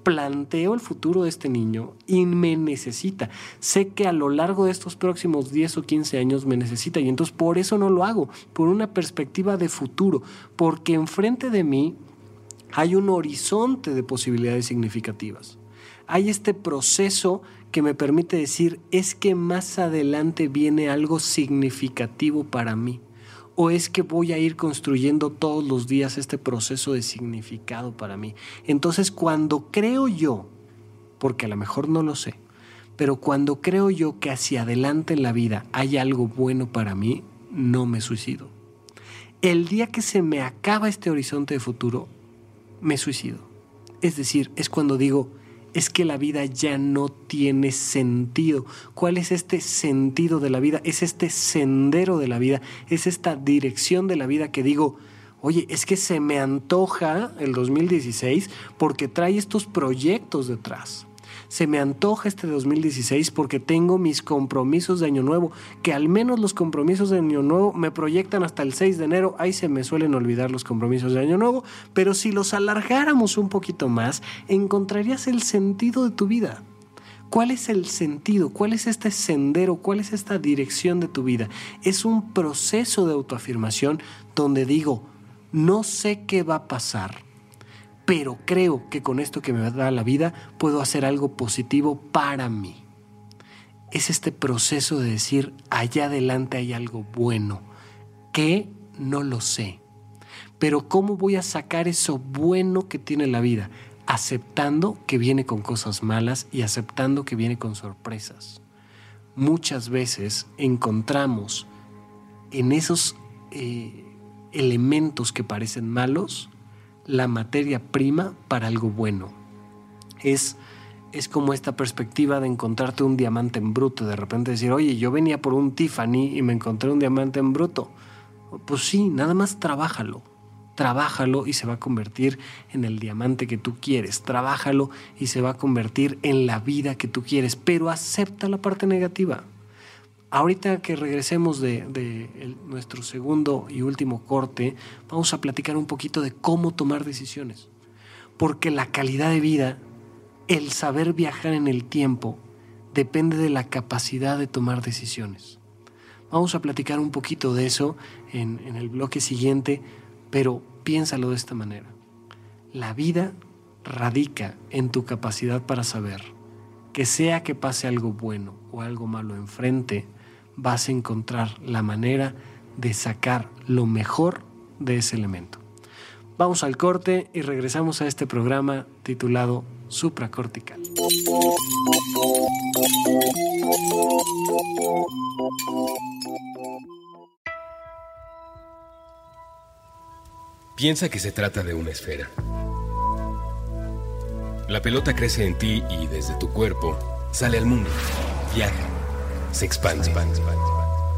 planteo el futuro de este niño y me necesita. Sé que a lo largo de estos próximos 10 o 15 años me necesita y entonces por eso no lo hago, por una perspectiva de futuro, porque enfrente de mí hay un horizonte de posibilidades significativas. Hay este proceso que me permite decir, es que más adelante viene algo significativo para mí ¿O es que voy a ir construyendo todos los días este proceso de significado para mí? Entonces cuando creo yo, porque a lo mejor no lo sé, pero cuando creo yo que hacia adelante en la vida hay algo bueno para mí, no me suicido. El día que se me acaba este horizonte de futuro, me suicido. Es decir, es cuando digo, es que la vida ya no tiene sentido. ¿Cuál es este sentido de la vida? Es este sendero de la vida, es esta dirección de la vida que digo, oye, es que se me antoja el 2016 porque trae estos proyectos detrás se me antoja este 2016 porque tengo mis compromisos de Año Nuevo, que al menos los compromisos de Año Nuevo me proyectan hasta el 6 de enero, ahí se me suelen olvidar los compromisos de Año Nuevo, pero si los alargáramos un poquito más, encontrarías el sentido de tu vida. ¿Cuál es el sentido? ¿Cuál es este sendero? ¿Cuál es esta dirección de tu vida? Es un proceso de autoafirmación donde digo, no sé qué va a pasar, pero creo que con esto que me da la vida puedo hacer algo positivo para mí. Es este proceso de decir, allá adelante hay algo bueno, que no lo sé. Pero ¿cómo voy a sacar eso bueno que tiene la vida? Aceptando que viene con cosas malas y aceptando que viene con sorpresas. Muchas veces encontramos en esos eh, elementos que parecen malos, la materia prima para algo bueno. Es, es como esta perspectiva de encontrarte un diamante en bruto, de repente decir, oye, yo venía por un Tiffany y me encontré un diamante en bruto. Pues sí, nada más trabájalo, trabájalo y se va a convertir en el diamante que tú quieres, trabájalo y se va a convertir en la vida que tú quieres, pero acepta la parte negativa. Ahorita que regresemos de, nuestro segundo y último corte, vamos a platicar un poquito de cómo tomar decisiones. Porque la calidad de vida, el saber viajar en el tiempo, depende de la capacidad de tomar decisiones. Vamos a platicar un poquito de eso en, el bloque siguiente, pero piénsalo de esta manera. La vida radica en tu capacidad para saber que sea que pase algo bueno o algo malo enfrente, vas a encontrar la manera de sacar lo mejor de ese elemento. Vamos al corte y regresamos a este programa titulado Supracortical. Piensa que se trata de una esfera. La pelota crece en ti y desde tu cuerpo sale al mundo, viaja, se expande.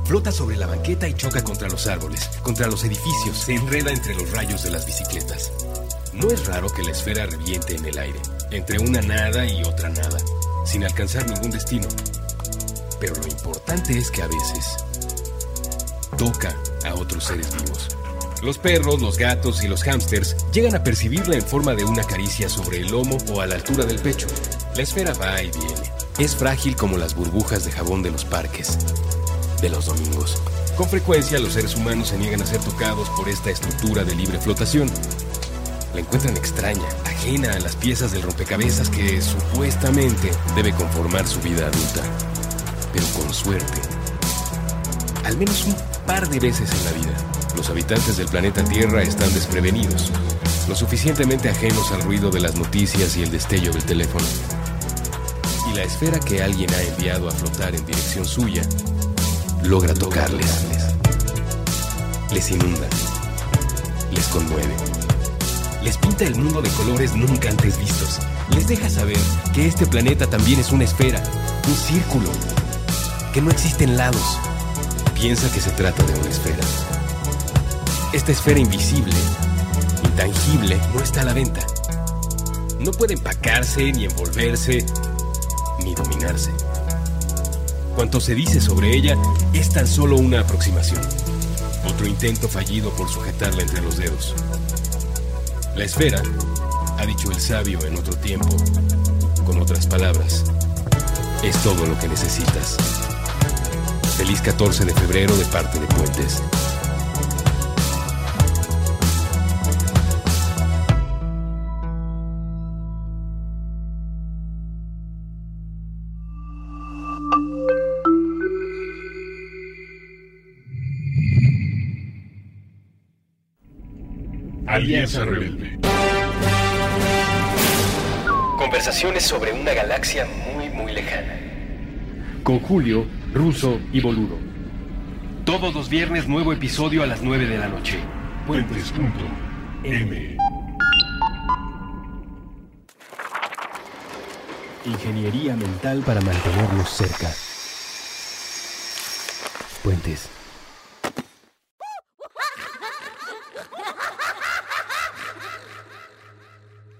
Flota sobre la banqueta y choca contra los árboles, contra los edificios, se enreda entre los rayos de las bicicletas. No es raro que la esfera reviente en el aire, entre una nada y otra nada, sin alcanzar ningún destino. Pero lo importante es que a veces toca a otros seres vivos. Los perros, los gatos y los hámsters llegan a percibirla en forma de una caricia sobre el lomo o a la altura del pecho. La esfera va y viene. Es frágil como las burbujas de jabón de los parques de los domingos. Con frecuencia los seres humanos se niegan a ser tocados por esta estructura de libre flotación. La encuentran extraña, ajena a las piezas del rompecabezas que supuestamente debe conformar su vida adulta. Pero con suerte, al menos un par de veces en la vida, los habitantes del planeta Tierra están desprevenidos, lo suficientemente ajenos al ruido de las noticias y el destello del teléfono. La esfera que alguien ha enviado a flotar en dirección suya logra tocarles. Les inunda. Les conmueve. Les pinta el mundo de colores nunca antes vistos. Les deja saber que este planeta también es una esfera, un círculo, que no existen lados. Piensa que se trata de una esfera. Esta esfera invisible, intangible, no está a la venta. No puede empacarse, ni envolverse, ni dominarse. Cuanto se dice sobre ella es tan solo una aproximación. Otro intento fallido por sujetarla entre los dedos. La esfera, ha dicho el sabio en otro tiempo, con otras palabras, es todo lo que necesitas. Feliz 14 de febrero de parte de Puentes. Alianza Rebelde. Conversaciones sobre una galaxia muy, muy lejana. Con Julio, Ruso y Boludo. Todos los viernes nuevo episodio a las 9 de la noche. Puentes.m. Ingeniería mental para mantenerlos cerca. Puentes.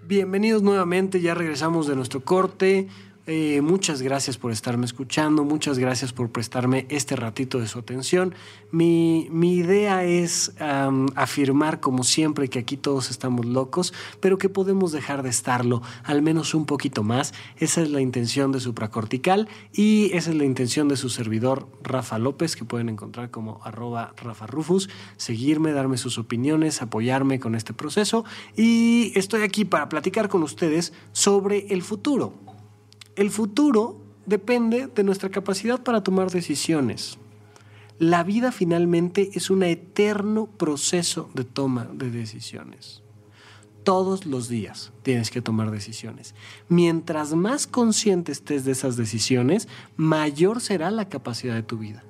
Bienvenidos nuevamente, ya regresamos de nuestro corte. Eh, muchas gracias por estarme escuchando, muchas gracias por prestarme este ratito de su atención. Mi, idea es afirmar, como siempre, que aquí todos estamos locos, pero que podemos dejar de estarlo, al menos un poquito más. Esa es la intención de Supracortical y esa es la intención de su servidor Rafa López, que pueden encontrar como arroba Rafa Rufus, seguirme, darme sus opiniones, apoyarme con este proceso. Y estoy aquí para platicar con ustedes sobre el futuro el futuro depende de nuestra capacidad para tomar decisiones. La vida finalmente es un eterno proceso de toma de decisiones. Todos los días tienes que tomar decisiones. Mientras más consciente estés de esas decisiones, mayor será la capacidad de tu vida.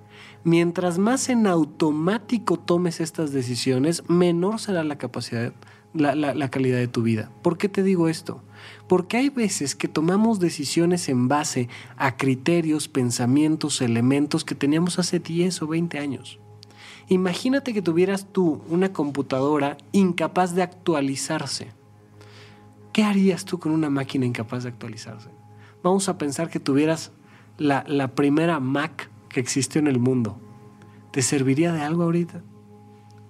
Mientras más en automático tomes estas decisiones, menor será la capacidad, la, calidad de tu vida. ¿Por qué te digo esto? Porque hay veces que tomamos decisiones en base a criterios, pensamientos, elementos que teníamos hace 10 o 20 años. Imagínate que tuvieras tú una computadora incapaz de actualizarse. ¿Qué harías tú con una máquina incapaz de actualizarse? Vamos a pensar que tuvieras la, primera Mac que existió en el mundo, ¿te serviría de algo ahorita?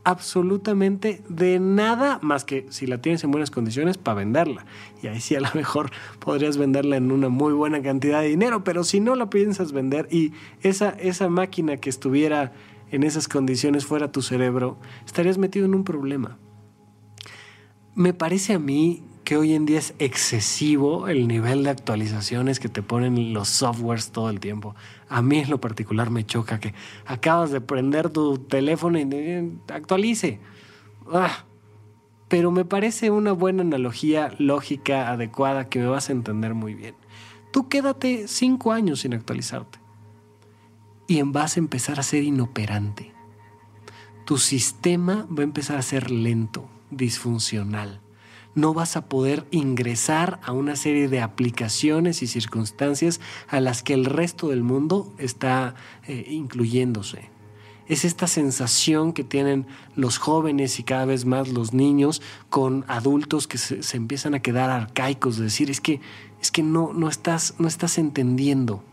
Absolutamente de nada más que si la tienes en buenas condiciones para venderla. Y ahí sí a lo mejor podrías venderla en una muy buena cantidad de dinero, pero si no la piensas vender y esa, esa máquina que estuviera en esas condiciones fuera tu cerebro, estarías metido en un problema. Me parece a mí que hoy en día es excesivo el nivel de actualizaciones que te ponen los softwares todo el tiempo. A mí en lo particular me choca que acabas de prender tu teléfono y actualice. Ah, pero me parece una buena analogía lógica, adecuada, que me vas a entender muy bien. Tú quédate cinco años sin actualizarte y vas a empezar a ser inoperante. Tu sistema va a empezar a ser lento, disfuncional no vas a poder ingresar a una serie de aplicaciones y circunstancias a las que el resto del mundo está eh, incluyéndose. Es esta sensación que tienen los jóvenes y cada vez más los niños con adultos que se, empiezan a quedar arcaicos, de decir, es que, es que no, no, estás, no estás entendiendo.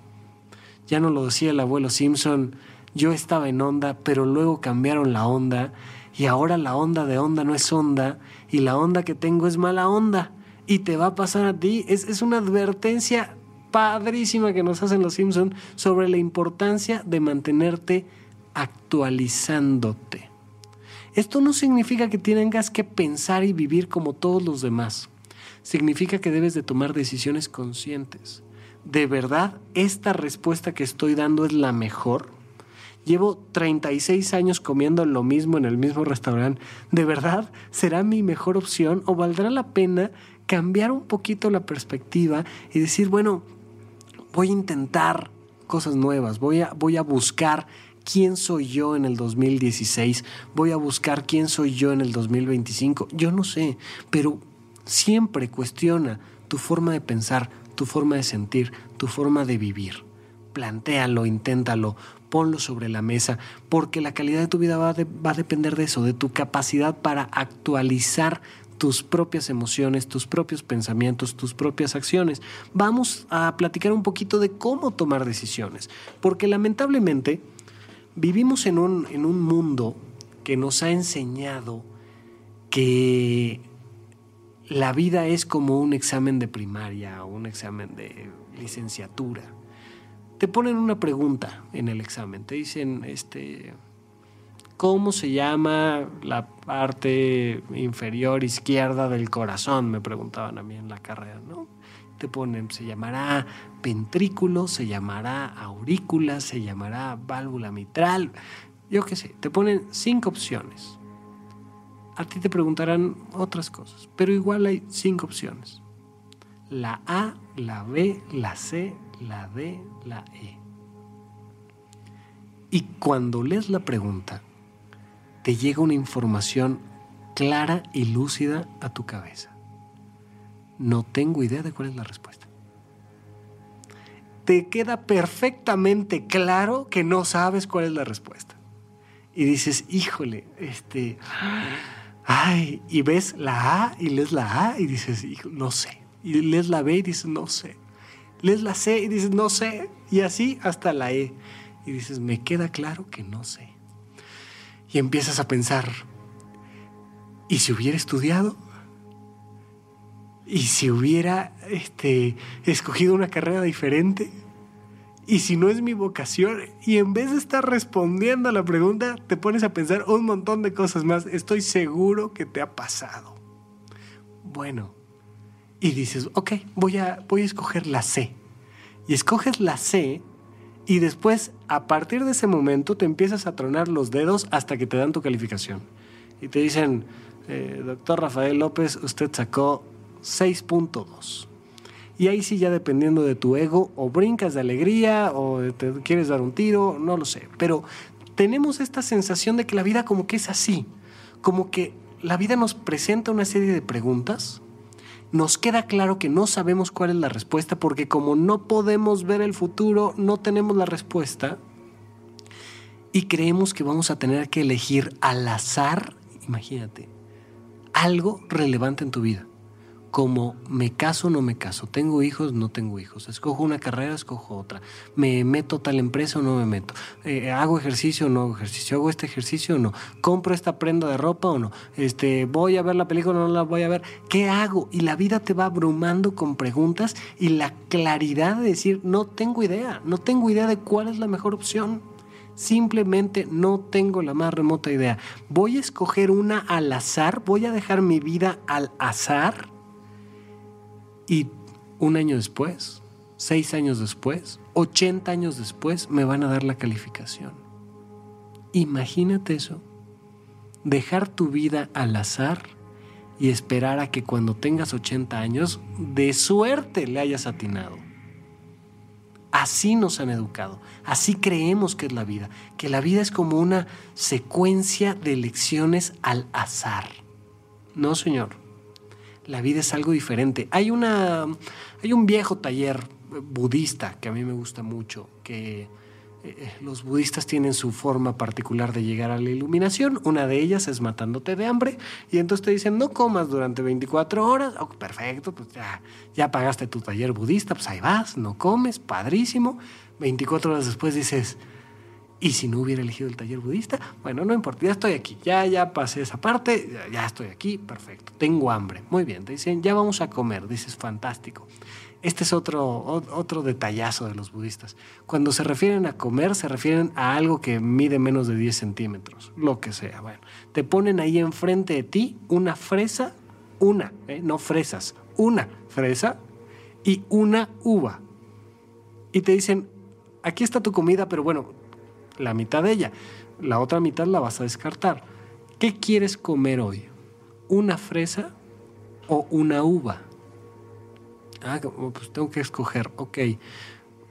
Ya no lo decía el abuelo Simpson, yo estaba en onda, pero luego cambiaron la onda y ahora la onda de onda no es onda y la onda que tengo es mala onda y te va a pasar a ti. Es, una advertencia padrísima que nos hacen los Simpsons sobre la importancia de mantenerte actualizándote. Esto no significa que tengas que pensar y vivir como todos los demás. Significa que debes de tomar decisiones conscientes. ¿De verdad esta respuesta que estoy dando es la mejor? Llevo 36 años comiendo lo mismo en el mismo restaurante. ¿De verdad será mi mejor opción o valdrá la pena cambiar un poquito la perspectiva y decir, bueno, voy a intentar cosas nuevas, voy a, voy a buscar quién soy yo en el 2016, voy a buscar quién soy yo en el 2025, yo no sé, pero siempre cuestiona tu forma de pensar, tu forma de sentir, tu forma de vivir. Plantéalo, inténtalo, ponlo sobre la mesa, porque la calidad de tu vida va, a depender de eso, de tu capacidad para actualizar tus propias emociones, tus propios pensamientos, tus propias acciones. Vamos a platicar un poquito de cómo tomar decisiones, porque lamentablemente vivimos en un, en un mundo que nos ha enseñado que la vida es como un examen de primaria o un examen de licenciatura te ponen una pregunta en el examen. Te dicen, este, ¿cómo se llama la parte inferior izquierda del corazón? Me preguntaban a mí en la carrera, ¿no? Te ponen, se llamará ventrículo, se llamará aurícula, se llamará válvula mitral, yo qué sé, te ponen cinco opciones. A ti te preguntarán otras cosas, pero igual hay cinco opciones. La A, la B, la C, la D, la E. Y cuando lees la pregunta, te llega una información clara y lúcida a tu cabeza. No tengo idea de cuál es la respuesta. Te queda perfectamente claro que no sabes cuál es la respuesta. Y dices, híjole, este, ay, y ves la A y lees la A y dices, no sé. Y lees la B y dices, no sé lees la C y dices, no sé, y así hasta la E. Y dices, me queda claro que no sé. Y empiezas a pensar, ¿y si hubiera estudiado? ¿Y si hubiera este, escogido una carrera diferente? ¿Y si no es mi vocación? Y en vez de estar respondiendo a la pregunta, te pones a pensar un montón de cosas más. Estoy seguro que te ha pasado. Bueno, y dices, ok, voy a, voy a escoger la C. Y escoges la C y después, a partir de ese momento, te empiezas a tronar los dedos hasta que te dan tu calificación. Y te dicen, eh, doctor Rafael López, usted sacó 6.2. Y ahí sí, ya dependiendo de tu ego, o brincas de alegría, o te quieres dar un tiro, no lo sé. Pero tenemos esta sensación de que la vida como que es así, como que la vida nos presenta una serie de preguntas nos queda claro que no sabemos cuál es la respuesta porque como no podemos ver el futuro, no tenemos la respuesta y creemos que vamos a tener que elegir al azar, imagínate, algo relevante en tu vida, como me caso o no me caso, tengo hijos, no tengo hijos, escojo una carrera, escojo otra, me meto tal empresa o no me meto, eh, hago ejercicio o no hago ejercicio, hago este ejercicio o no, compro esta prenda de ropa o no, este, voy a ver la película o no la voy a ver, ¿qué hago? Y la vida te va abrumando con preguntas y la claridad de decir, no tengo idea, no tengo idea de cuál es la mejor opción. Simplemente no tengo la más remota idea. Voy a escoger una al azar, voy a dejar mi vida al azar y un año después, seis años después, 80 años después, me van a dar la calificación. Imagínate eso. Dejar tu vida al azar y esperar a que cuando tengas 80 años, de suerte le hayas atinado. Así nos han educado, así creemos que es la vida, que la vida es como una secuencia de lecciones al azar. No, señor la vida es algo diferente. Hay, una, hay un viejo taller budista que a mí me gusta mucho, que eh, los budistas tienen su forma particular de llegar a la iluminación. Una de ellas es matándote de hambre y entonces te dicen no comas durante 24 horas. Oh, perfecto, pues ya, ya pagaste tu taller budista, pues ahí vas, no comes, padrísimo. 24 horas después dices, ¿Y si no hubiera elegido el taller budista? Bueno, no importa, ya estoy aquí, ya, ya pasé esa parte, ya, estoy aquí, perfecto, tengo hambre. Muy bien, te dicen, ya vamos a comer, dices, fantástico. Este es otro, otro detallazo de los budistas. Cuando se refieren a comer, se refieren a algo que mide menos de 10 centímetros, lo que sea. Bueno, te ponen ahí enfrente de ti una fresa, una, ¿eh? no fresas, una fresa y una uva. Y te dicen, aquí está tu comida, pero bueno, la mitad de ella. La otra mitad la vas a descartar. ¿Qué quieres comer hoy? ¿Una fresa o una uva? Ah, pues tengo que escoger. Ok.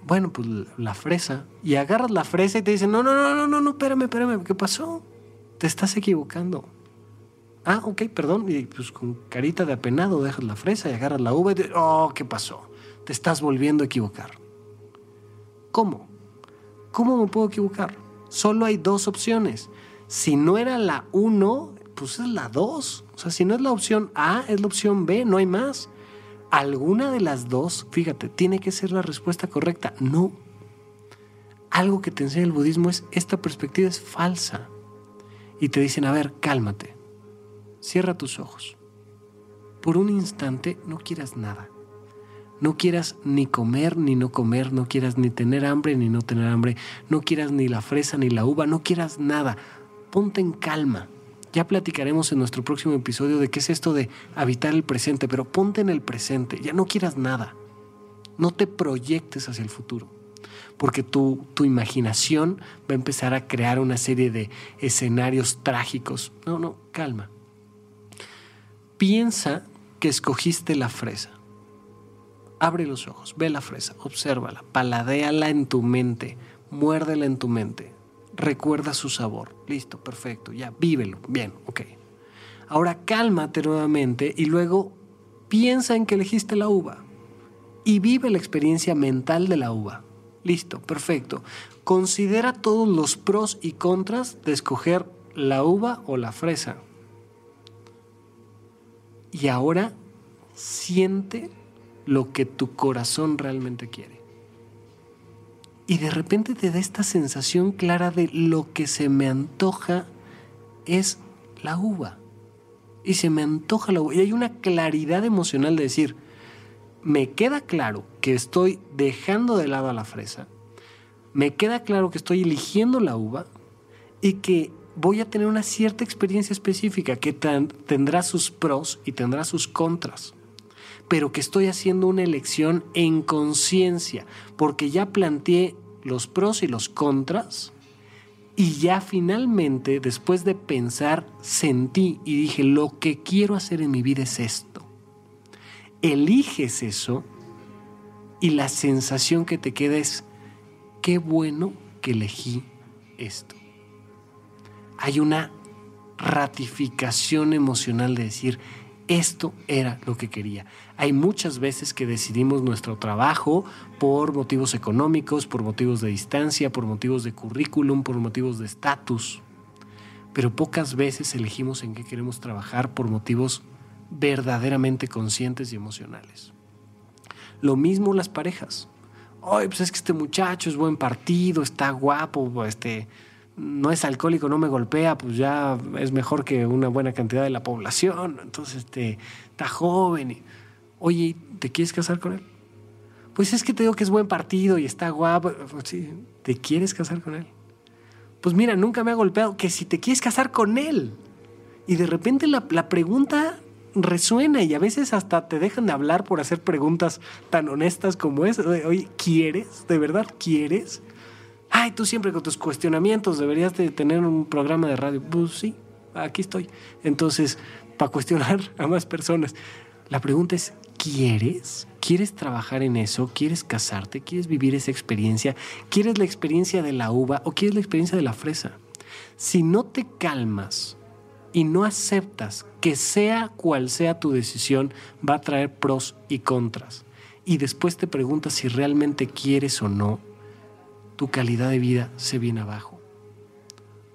Bueno, pues la fresa. Y agarras la fresa y te dicen, no, no, no, no, no, no, espérame, espérame, ¿qué pasó? Te estás equivocando. Ah, ok, perdón. Y pues con carita de apenado dejas la fresa y agarras la uva y te, oh, ¿qué pasó? Te estás volviendo a equivocar. ¿Cómo? ¿Cómo me puedo equivocar? Solo hay dos opciones. Si no era la 1, pues es la 2. O sea, si no es la opción A, es la opción B, no hay más. Alguna de las dos, fíjate, tiene que ser la respuesta correcta. No. Algo que te enseña el budismo es, esta perspectiva es falsa. Y te dicen, a ver, cálmate. Cierra tus ojos. Por un instante no quieras nada. No quieras ni comer ni no comer, no quieras ni tener hambre ni no tener hambre, no quieras ni la fresa ni la uva, no quieras nada. Ponte en calma. Ya platicaremos en nuestro próximo episodio de qué es esto de habitar el presente, pero ponte en el presente, ya no quieras nada. No te proyectes hacia el futuro, porque tu, tu imaginación va a empezar a crear una serie de escenarios trágicos. No, no, calma. Piensa que escogiste la fresa Abre los ojos, ve la fresa, obsérvala, paladéala en tu mente, muérdela en tu mente, recuerda su sabor. Listo, perfecto, ya, vívelo. Bien, ok. Ahora cálmate nuevamente y luego piensa en que elegiste la uva y vive la experiencia mental de la uva. Listo, perfecto. Considera todos los pros y contras de escoger la uva o la fresa. Y ahora siente lo que tu corazón realmente quiere. Y de repente te da esta sensación clara de lo que se me antoja es la uva. Y se me antoja la uva. Y hay una claridad emocional de decir, me queda claro que estoy dejando de lado a la fresa, me queda claro que estoy eligiendo la uva y que voy a tener una cierta experiencia específica que tendrá sus pros y tendrá sus contras pero que estoy haciendo una elección en conciencia, porque ya planteé los pros y los contras, y ya finalmente, después de pensar, sentí y dije, lo que quiero hacer en mi vida es esto. Eliges eso y la sensación que te queda es, qué bueno que elegí esto. Hay una ratificación emocional de decir, esto era lo que quería. Hay muchas veces que decidimos nuestro trabajo por motivos económicos, por motivos de distancia, por motivos de currículum, por motivos de estatus. Pero pocas veces elegimos en qué queremos trabajar por motivos verdaderamente conscientes y emocionales. Lo mismo las parejas. Oye, pues es que este muchacho es buen partido, está guapo, este, no es alcohólico, no me golpea, pues ya es mejor que una buena cantidad de la población. Entonces, este, está joven. Oye, ¿te quieres casar con él? Pues es que te digo que es buen partido y está guapo. Pues sí, ¿te quieres casar con él? Pues mira, nunca me ha golpeado. Que si te quieres casar con él. Y de repente la, la pregunta resuena y a veces hasta te dejan de hablar por hacer preguntas tan honestas como es. Oye, ¿quieres? ¿De verdad quieres? Ay, tú siempre con tus cuestionamientos deberías de tener un programa de radio. Pues sí, aquí estoy. Entonces, para cuestionar a más personas. La pregunta es, ¿quieres? ¿Quieres trabajar en eso? ¿Quieres casarte? ¿Quieres vivir esa experiencia? ¿Quieres la experiencia de la uva o quieres la experiencia de la fresa? Si no te calmas y no aceptas que sea cual sea tu decisión, va a traer pros y contras. Y después te preguntas si realmente quieres o no, tu calidad de vida se viene abajo.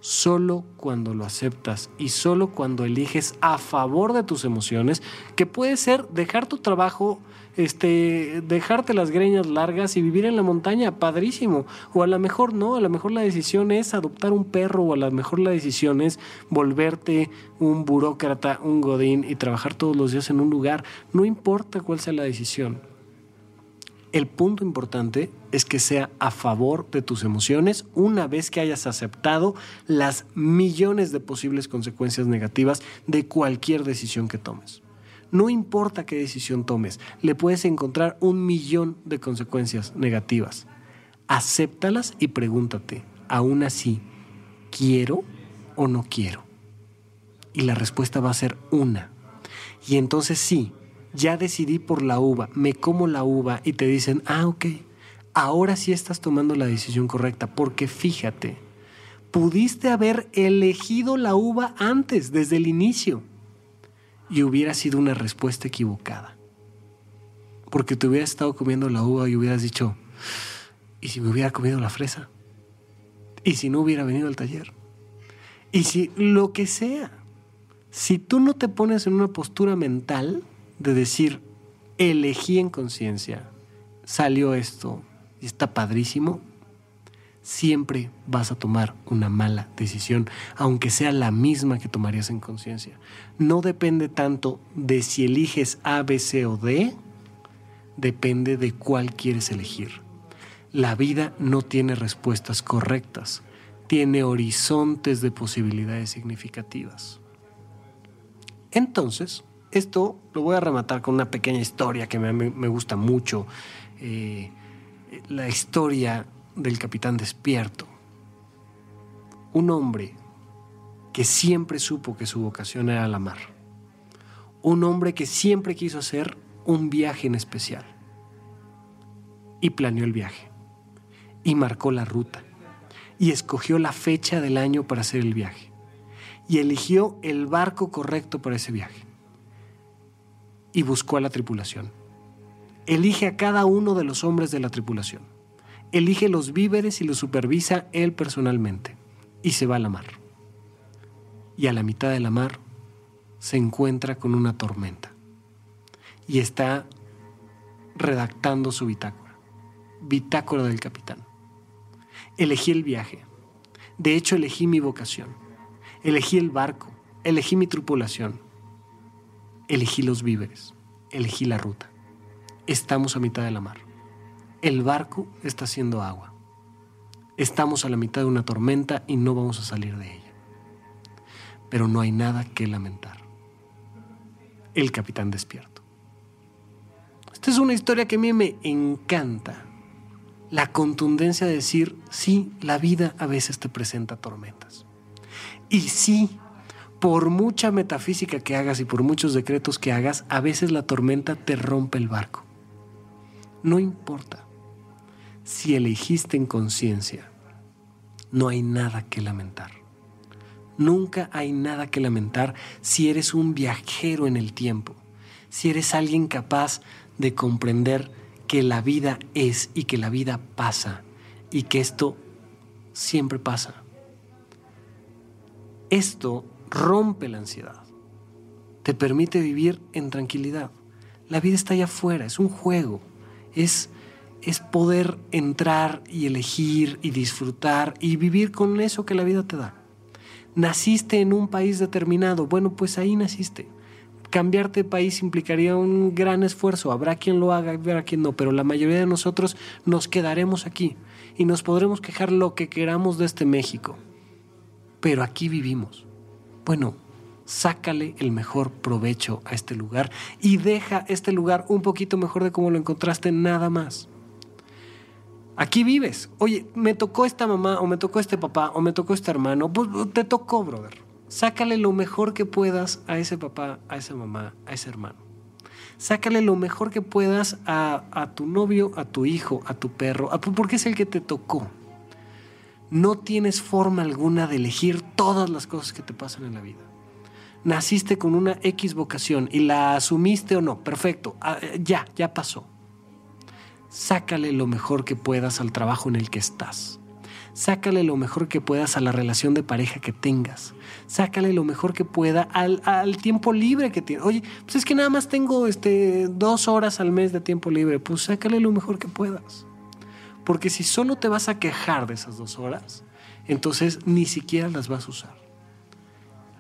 Solo cuando lo aceptas y solo cuando eliges a favor de tus emociones, que puede ser dejar tu trabajo, este, dejarte las greñas largas y vivir en la montaña, padrísimo. O a lo mejor no, a lo mejor la decisión es adoptar un perro, o a lo mejor la decisión es volverte un burócrata, un godín y trabajar todos los días en un lugar. No importa cuál sea la decisión. El punto importante es que sea a favor de tus emociones una vez que hayas aceptado las millones de posibles consecuencias negativas de cualquier decisión que tomes. No importa qué decisión tomes, le puedes encontrar un millón de consecuencias negativas. Acéptalas y pregúntate, aún así, ¿quiero o no quiero? Y la respuesta va a ser una. Y entonces sí, ya decidí por la uva, me como la uva y te dicen, ah, ok, ahora sí estás tomando la decisión correcta, porque fíjate, pudiste haber elegido la uva antes, desde el inicio, y hubiera sido una respuesta equivocada. Porque te hubieras estado comiendo la uva y hubieras dicho, ¿y si me hubiera comido la fresa? ¿Y si no hubiera venido al taller? ¿Y si lo que sea? Si tú no te pones en una postura mental, de decir, elegí en conciencia, salió esto y está padrísimo, siempre vas a tomar una mala decisión, aunque sea la misma que tomarías en conciencia. No depende tanto de si eliges A, B, C o D, depende de cuál quieres elegir. La vida no tiene respuestas correctas, tiene horizontes de posibilidades significativas. Entonces, esto lo voy a rematar con una pequeña historia que me, gusta mucho. Eh, la historia del capitán despierto. Un hombre que siempre supo que su vocación era la mar. Un hombre que siempre quiso hacer un viaje en especial. Y planeó el viaje. Y marcó la ruta. Y escogió la fecha del año para hacer el viaje. Y eligió el barco correcto para ese viaje y buscó a la tripulación. Elige a cada uno de los hombres de la tripulación. Elige los víveres y los supervisa él personalmente. Y se va a la mar. Y a la mitad de la mar se encuentra con una tormenta. Y está redactando su bitácora. Bitácora del capitán. Elegí el viaje. De hecho, elegí mi vocación. Elegí el barco. Elegí mi tripulación Elegí los víveres, elegí la ruta. Estamos a mitad de la mar. El barco está haciendo agua. Estamos a la mitad de una tormenta y no vamos a salir de ella. Pero no hay nada que lamentar. El capitán despierto. Esta es una historia que a mí me encanta. La contundencia de decir, sí, la vida a veces te presenta tormentas. Y sí, por mucha metafísica que hagas y por muchos decretos que hagas, a veces la tormenta te rompe el barco. No importa. Si elegiste en conciencia, no hay nada que lamentar. Nunca hay nada que lamentar si eres un viajero en el tiempo, si eres alguien capaz de comprender que la vida es y que la vida pasa y que esto siempre pasa. Esto rompe la ansiedad. te permite vivir en tranquilidad. La vida está allá afuera, es un juego, es, es poder entrar y elegir y disfrutar y vivir con eso que la vida te da. Naciste en un país determinado, bueno, pues ahí naciste. Cambiarte de país implicaría un gran esfuerzo, habrá quien lo haga, habrá quien no, pero la mayoría de nosotros nos quedaremos aquí y nos podremos quejar lo que queramos de este México. Pero aquí vivimos. Bueno, sácale el mejor provecho a este lugar y deja este lugar un poquito mejor de como lo encontraste nada más. Aquí vives. Oye, me tocó esta mamá o me tocó este papá o me tocó este hermano. Pues te tocó, brother. Sácale lo mejor que puedas a ese papá, a esa mamá, a ese hermano. Sácale lo mejor que puedas a, a tu novio, a tu hijo, a tu perro, a, porque es el que te tocó. No tienes forma alguna de elegir todas las cosas que te pasan en la vida naciste con una X vocación y la asumiste o no, perfecto, ah, ya, ya pasó. Sácale lo mejor que puedas al trabajo en el que estás. Sácale lo mejor que puedas a la relación de pareja que tengas. Sácale lo mejor que pueda al, tiempo libre que tienes. Oye, pues es que nada más tengo este, dos horas al mes de tiempo libre. Pues sácale lo mejor que puedas. Porque si solo te vas a quejar de esas dos horas, entonces ni siquiera las vas a usar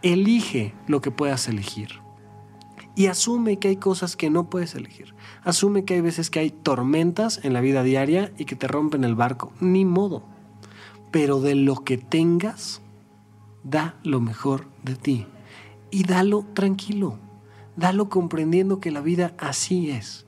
elige lo que puedas elegir. Y asume que hay cosas que no puedes elegir. Asume que hay veces que hay tormentas en la vida diaria y que te rompen el barco. Ni modo. Pero de lo que tengas, da lo mejor de ti. Y dalo tranquilo. Dalo comprendiendo que la vida así es.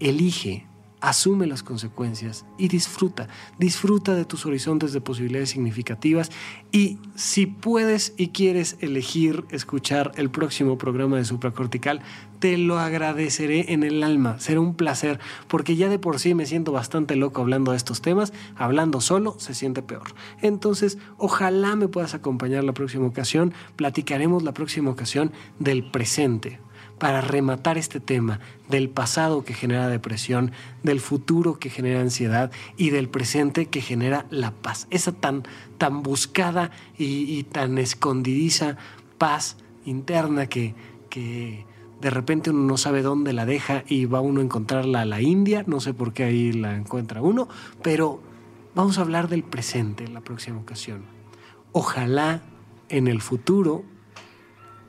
Elige asume las consecuencias y disfruta, disfruta de tus horizontes de posibilidades significativas. Y si puedes y quieres elegir escuchar el próximo programa de supracortical, te lo agradeceré en el alma, será un placer, porque ya de por sí me siento bastante loco hablando de estos temas, hablando solo se siente peor. Entonces, ojalá me puedas acompañar la próxima ocasión, platicaremos la próxima ocasión del presente para rematar este tema del pasado que genera depresión, del futuro que genera ansiedad y del presente que genera la paz. Esa tan, tan buscada y, tan escondidiza paz interna que, que de repente uno no sabe dónde la deja y va uno a encontrarla a la India, no sé por qué ahí la encuentra uno, pero vamos a hablar del presente en la próxima ocasión. Ojalá en el futuro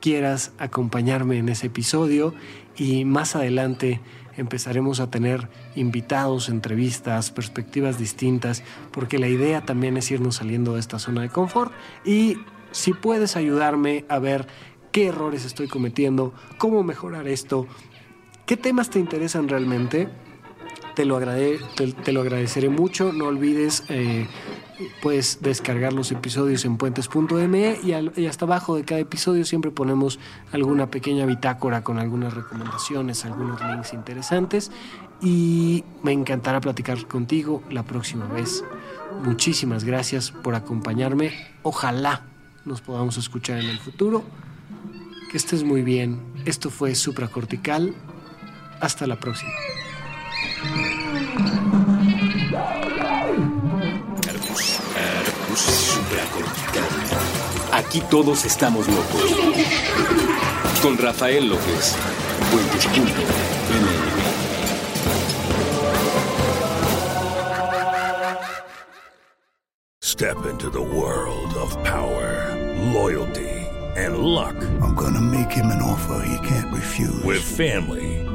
quieras acompañarme en ese episodio y más adelante empezaremos a tener invitados, entrevistas, perspectivas distintas, porque la idea también es irnos saliendo de esta zona de confort y si puedes ayudarme a ver qué errores estoy cometiendo, cómo mejorar esto, qué temas te interesan realmente, te lo, te, lo agradeceré mucho. No olvides eh, puedes descargar los episodios en puentes.me y, y, hasta abajo de cada episodio siempre ponemos alguna pequeña bitácora con algunas recomendaciones, algunos links interesantes y me encantará platicar contigo la próxima vez. Muchísimas gracias por acompañarme. Ojalá nos podamos escuchar en el futuro. Que estés muy bien. Esto fue Supracortical. Hasta la próxima. Aquí todos estamos locos. Con Rafael López. Step into the world of power, loyalty, and luck. I'm gonna make him an offer he can't refuse. With family